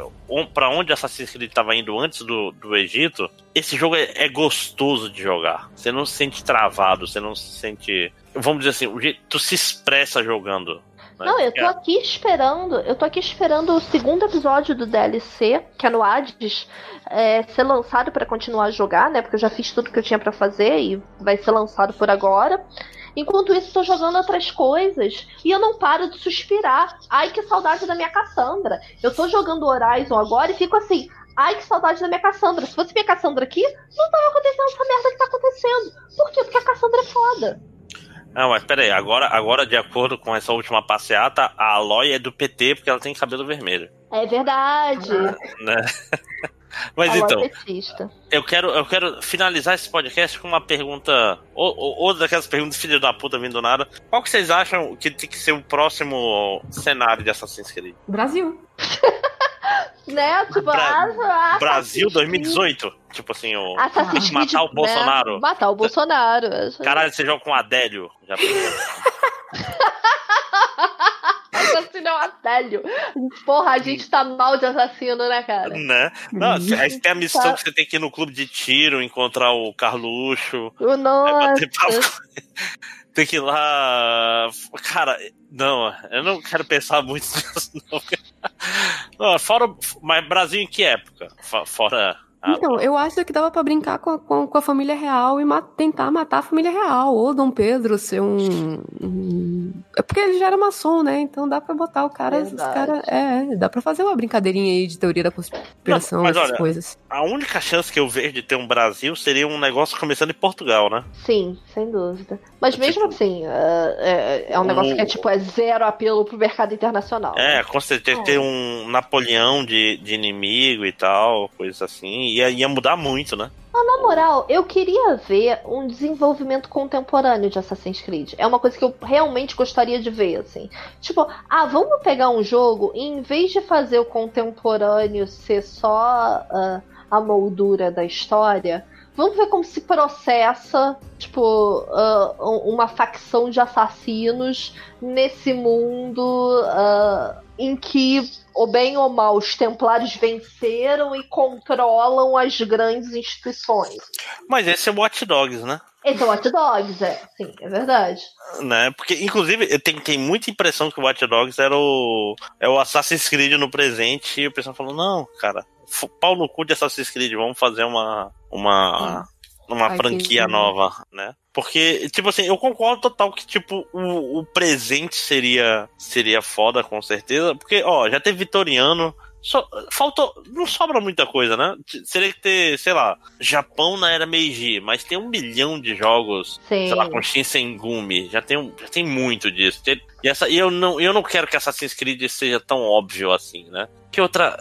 para onde Assassin's Creed estava indo antes do, do Egito, esse jogo é, é, gostoso de jogar. Você não se sente travado, você não se sente. Vamos dizer assim, o jeito, tu se expressa jogando. Né? Né? Não, eu tô aqui esperando. Eu tô aqui esperando o segundo episódio do DLC, que é no Hades, é, ser lançado para continuar a jogar, né? Porque eu já fiz tudo que eu tinha para fazer e vai ser lançado por agora. Enquanto isso, tô jogando outras coisas e eu não paro de suspirar. Ai, que saudade da minha Cassandra. Eu tô jogando Horizon agora e fico assim. Ai, que saudade da minha Cassandra. Se fosse minha Cassandra aqui, não tava acontecendo essa merda que tá acontecendo. Por quê? Porque a Cassandra é foda. Não, mas peraí, agora, agora, de acordo com essa última passeata, a Aloy é do PT porque ela tem cabelo vermelho. É verdade. [laughs] Né? [laughs] Mas então, eu quero, eu quero finalizar esse podcast com uma pergunta, ou, ou, ou daquelas perguntas filho da puta vindo do nada. Qual que vocês acham que tem que ser o próximo cenário de Assassin's Creed? Brasil. [laughs] né? Tipo, Bra Brasil 2018. Tipo assim, o matar o né? Bolsonaro. Matar o Bolsonaro. Caralho, você joga com o Adélio. Já [laughs] assassino é um Adélio. Porra, a gente tá mal de assassino, né, cara? Né? Não, [laughs] aí tem a missão tá. que você tem que ir no clube de tiro, encontrar o Carluxo. O nossa. Tem que ir lá. Cara, não, eu não quero pensar muito [laughs] nisso, não. não fora. Mas Brasil em que época? Fora ah, então, eu acho que dava para brincar com a, com, com a, família real e tentar matar a família real. Ou Dom Pedro ser um, um. É porque ele já era maçom, né? Então dá para botar o cara. Os cara é, dá para fazer uma brincadeirinha aí de teoria da conspiração, Não, mas essas olha, coisas. A única chance que eu vejo de ter um Brasil seria um negócio começando em Portugal, né? Sim, sem dúvida. Mas mesmo tipo, assim, é, é, é um negócio o... que é tipo é zero apelo pro mercado internacional. É, né? com certeza é. ter um Napoleão de, de inimigo e tal, coisas assim ia, ia mudar muito, né? Ah, na moral, eu queria ver um desenvolvimento contemporâneo de Assassin's Creed. É uma coisa que eu realmente gostaria de ver, assim. Tipo, ah, vamos pegar um jogo e em vez de fazer o contemporâneo ser só uh, a moldura da história, vamos ver como se processa, tipo, uh, uma facção de assassinos nesse mundo uh, em que ou bem ou mal, os templários venceram e controlam as grandes instituições. Mas esse é o Watch Dogs, né? Esse é o Watch Dogs, é. Sim, é verdade. Né? Porque, inclusive, tem, tem muita impressão que o Watch Dogs era o, é o Assassin's Creed no presente e o pessoal falou, não, cara, pau no cu de Assassin's Creed, vamos fazer uma, uma, uma Ai, franquia nova, né? Porque, tipo assim, eu concordo total que, tipo, o, o presente seria seria foda, com certeza. Porque, ó, já teve Vitoriano, só, faltou. Não sobra muita coisa, né? Seria que ter, sei lá, Japão na era Meiji, mas tem um milhão de jogos, Sim. sei lá, com Shinsengumi. Já tem, já tem muito disso. E, essa, e eu, não, eu não quero que Assassin's Creed seja tão óbvio assim, né? Que outra.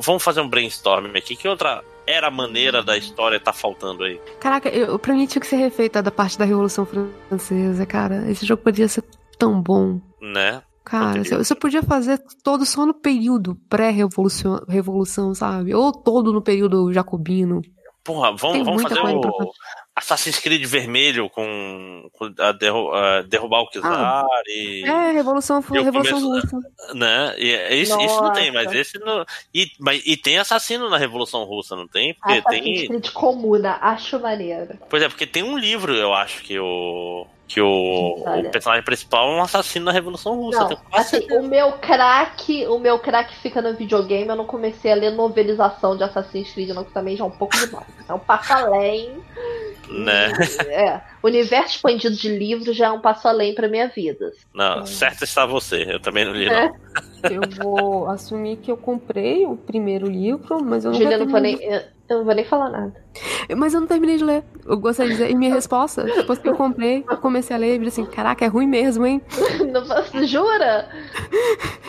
Vamos fazer um brainstorm aqui. Que outra era maneira da história tá faltando aí. Caraca, eu, pra mim tinha que ser refeita da parte da Revolução Francesa, cara. Esse jogo podia ser tão bom. Né? Cara, você podia fazer todo só no período pré-revolução, revolução, sabe? Ou todo no período jacobino. Porra, vamos, vamos fazer o, Assassin's Creed vermelho com, com a, derru a derrubar o Kizar ah, e. É, Revolução, e Revolução Russa. Né? E, é, isso, isso, não tem, mas esse não. E, mas, e tem assassino na Revolução Russa, não tem? Porque Assassin's tem. Creed Comuna, acho maneiro. Pois é, porque tem um livro, eu acho, que o que o, o, personagem principal é um assassino na Revolução Russa. Não, assim, o meu craque, o meu craque fica no videogame, eu não comecei a ler novelização de Assassin's Creed, não, que também já é um pouco demais. É um passo além. [laughs] Né? É. Universo expandido de livros já é um passo além pra minha vida. Não, certo está você, eu também não li, é. não. [laughs] Eu vou assumir que eu comprei o primeiro livro, mas eu não Julia, não vou nem. Eu não vou nem falar nada. Mas eu não terminei de ler. Eu gostaria de dizer. E minha resposta, depois que eu comprei, eu comecei a ler e assim: caraca, é ruim mesmo, hein? [laughs] Não posso, jura?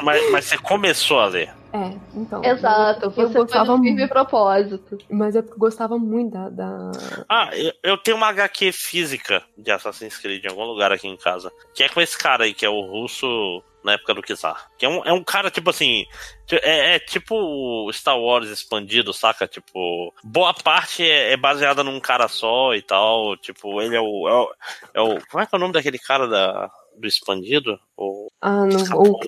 Mas, mas você começou a ler. É, então. Exato, eu, você eu gostava muito. propósito. Mas eu gostava muito da. da... Ah, eu, eu, tenho uma HQ física de Assassin's Creed em algum lugar aqui em casa. Que é com esse cara aí, que é o russo na época do Kizar. Que é um, é um cara, tipo assim. É, é tipo Star Wars expandido, saca? Tipo, boa parte é, é, baseada num cara só e tal. Tipo, ele é o, é o, é o. Como é que é o nome daquele cara da do expandido? Ou... Ah, não. O,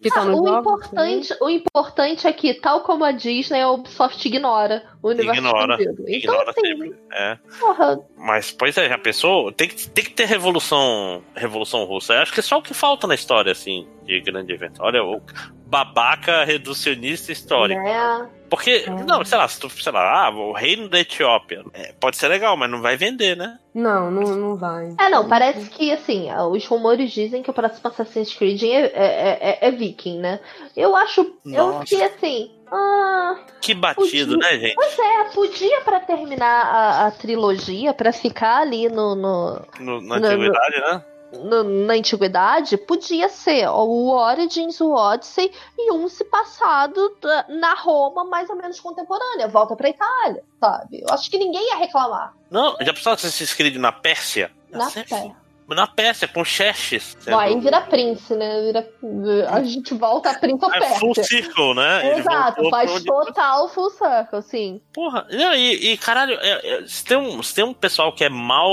que tá ah, o, importante, o importante é que, tal como a Disney, a Ubisoft ignora o universo ignora, expandido. Então, ignora assim, sempre. É. Porra. Mas, pois é, já pensou? Tem que, tem que ter revolução, revolução russa. Eu acho que é só o que falta na história, assim, de grande evento. Olha, o babaca reducionista histórico. É. Porque, é. não, sei lá, se tu, sei lá, ah, o reino da Etiópia. É, pode ser legal, mas não vai vender, né? Não, não, não vai. É, não, parece que, assim, os rumores dizem que o próximo Assassin's Creed é, é, é, é viking, né? Eu acho, Nossa. eu fiquei assim, ah, que batido, podia, né, gente? Pois é, podia para terminar a, a, trilogia, para ficar ali no. no, no na antiguidade, no, né? No, na antiguidade, podia ser o Origins, o Odyssey e um se passado na Roma mais ou menos contemporânea, volta pra Itália, sabe? Eu acho que ninguém ia reclamar. Não, já precisava ser escrito na Pérsia? Na Pérsia na Pérsia, com Xerxes. Aí vira Prince, né? Vira, a gente volta a Prince of É full circle, né? Exato, faz total full circle, sim. Porra, não, e, e caralho, é, é, se, tem um, se tem um pessoal que é mal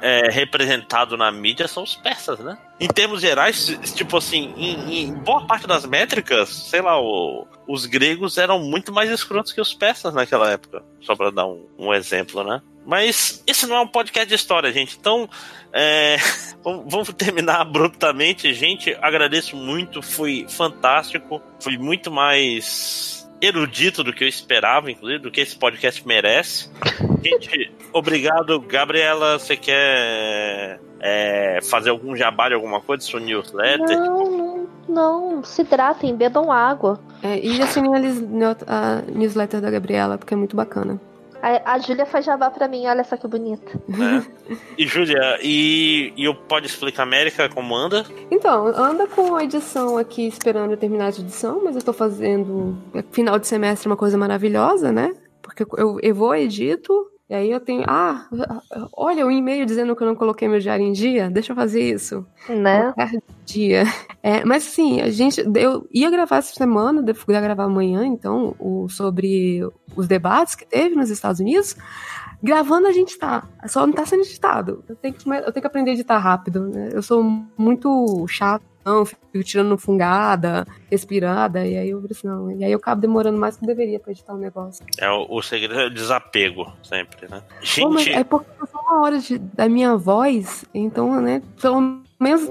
é, representado na mídia, são os persas, né? Em termos gerais, tipo assim, em, em boa parte das métricas, sei lá, o, os gregos eram muito mais escrotos que os persas naquela época. Só pra dar um, um exemplo, né? Mas esse não é um podcast de história, gente. Então, é, [laughs] vamos terminar abruptamente. Gente, agradeço muito. Foi fantástico. Foi muito mais erudito do que eu esperava, inclusive, do que esse podcast merece. Gente, [laughs] obrigado. Gabriela, você quer é, fazer algum jabá de alguma coisa, sua newsletter? Não, não, não. Se hidratem, bebam água. É, e assinem a newsletter da Gabriela, porque é muito bacana. A, a Júlia faz jabá pra mim, olha só que bonita. É. E Júlia, e, e o Pode Explicar América como anda? Então, anda com a edição aqui esperando eu terminar de edição, mas eu tô fazendo final de semestre uma coisa maravilhosa, né? Porque eu, eu vou, edito, e aí eu tenho, ah, olha o um e-mail dizendo que eu não coloquei meu diário em dia, deixa eu fazer isso. Né? Dia. É, mas sim, a gente, eu ia gravar essa semana, ia gravar amanhã, então, o, sobre os debates que teve nos Estados Unidos. Gravando a gente tá, só não tá sendo editado. Eu tenho que, eu tenho que aprender a editar rápido, né? Eu sou muito chato não, fico tirando fungada, respirada, e aí eu assim, não. E aí eu acabo demorando mais do que deveria pra editar o um negócio. É, o, o, segredo é o desapego, sempre, né? Gente... Pô, é porque passou uma hora de, da minha voz, então, né, pelo menos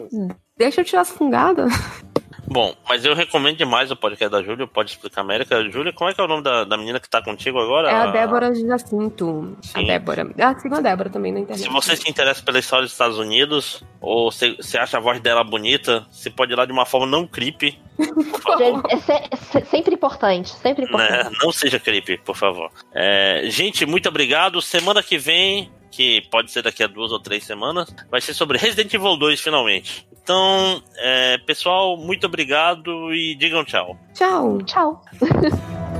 deixa eu tirar as fungadas. [laughs] Bom, mas eu recomendo demais o podcast da Júlia, Pode Explicar América. Júlia, como é que é o nome da, da menina que tá contigo agora? É a Débora Jacinto. Sim. A Débora. Ah, sigo a Débora também na internet. Se você se interessa pela história dos Estados Unidos, ou se, se acha a voz dela bonita, você pode ir lá de uma forma não creepy. é, é, sempre importante, sempre importante. Né? Não seja creepy, por favor. É, gente, muito obrigado. Semana que vem que pode ser daqui a duas ou três semanas, vai ser sobre Resident Evil 2 finalmente. Então, é, pessoal, muito obrigado e digam tchau. Tchau. Tchau. [laughs]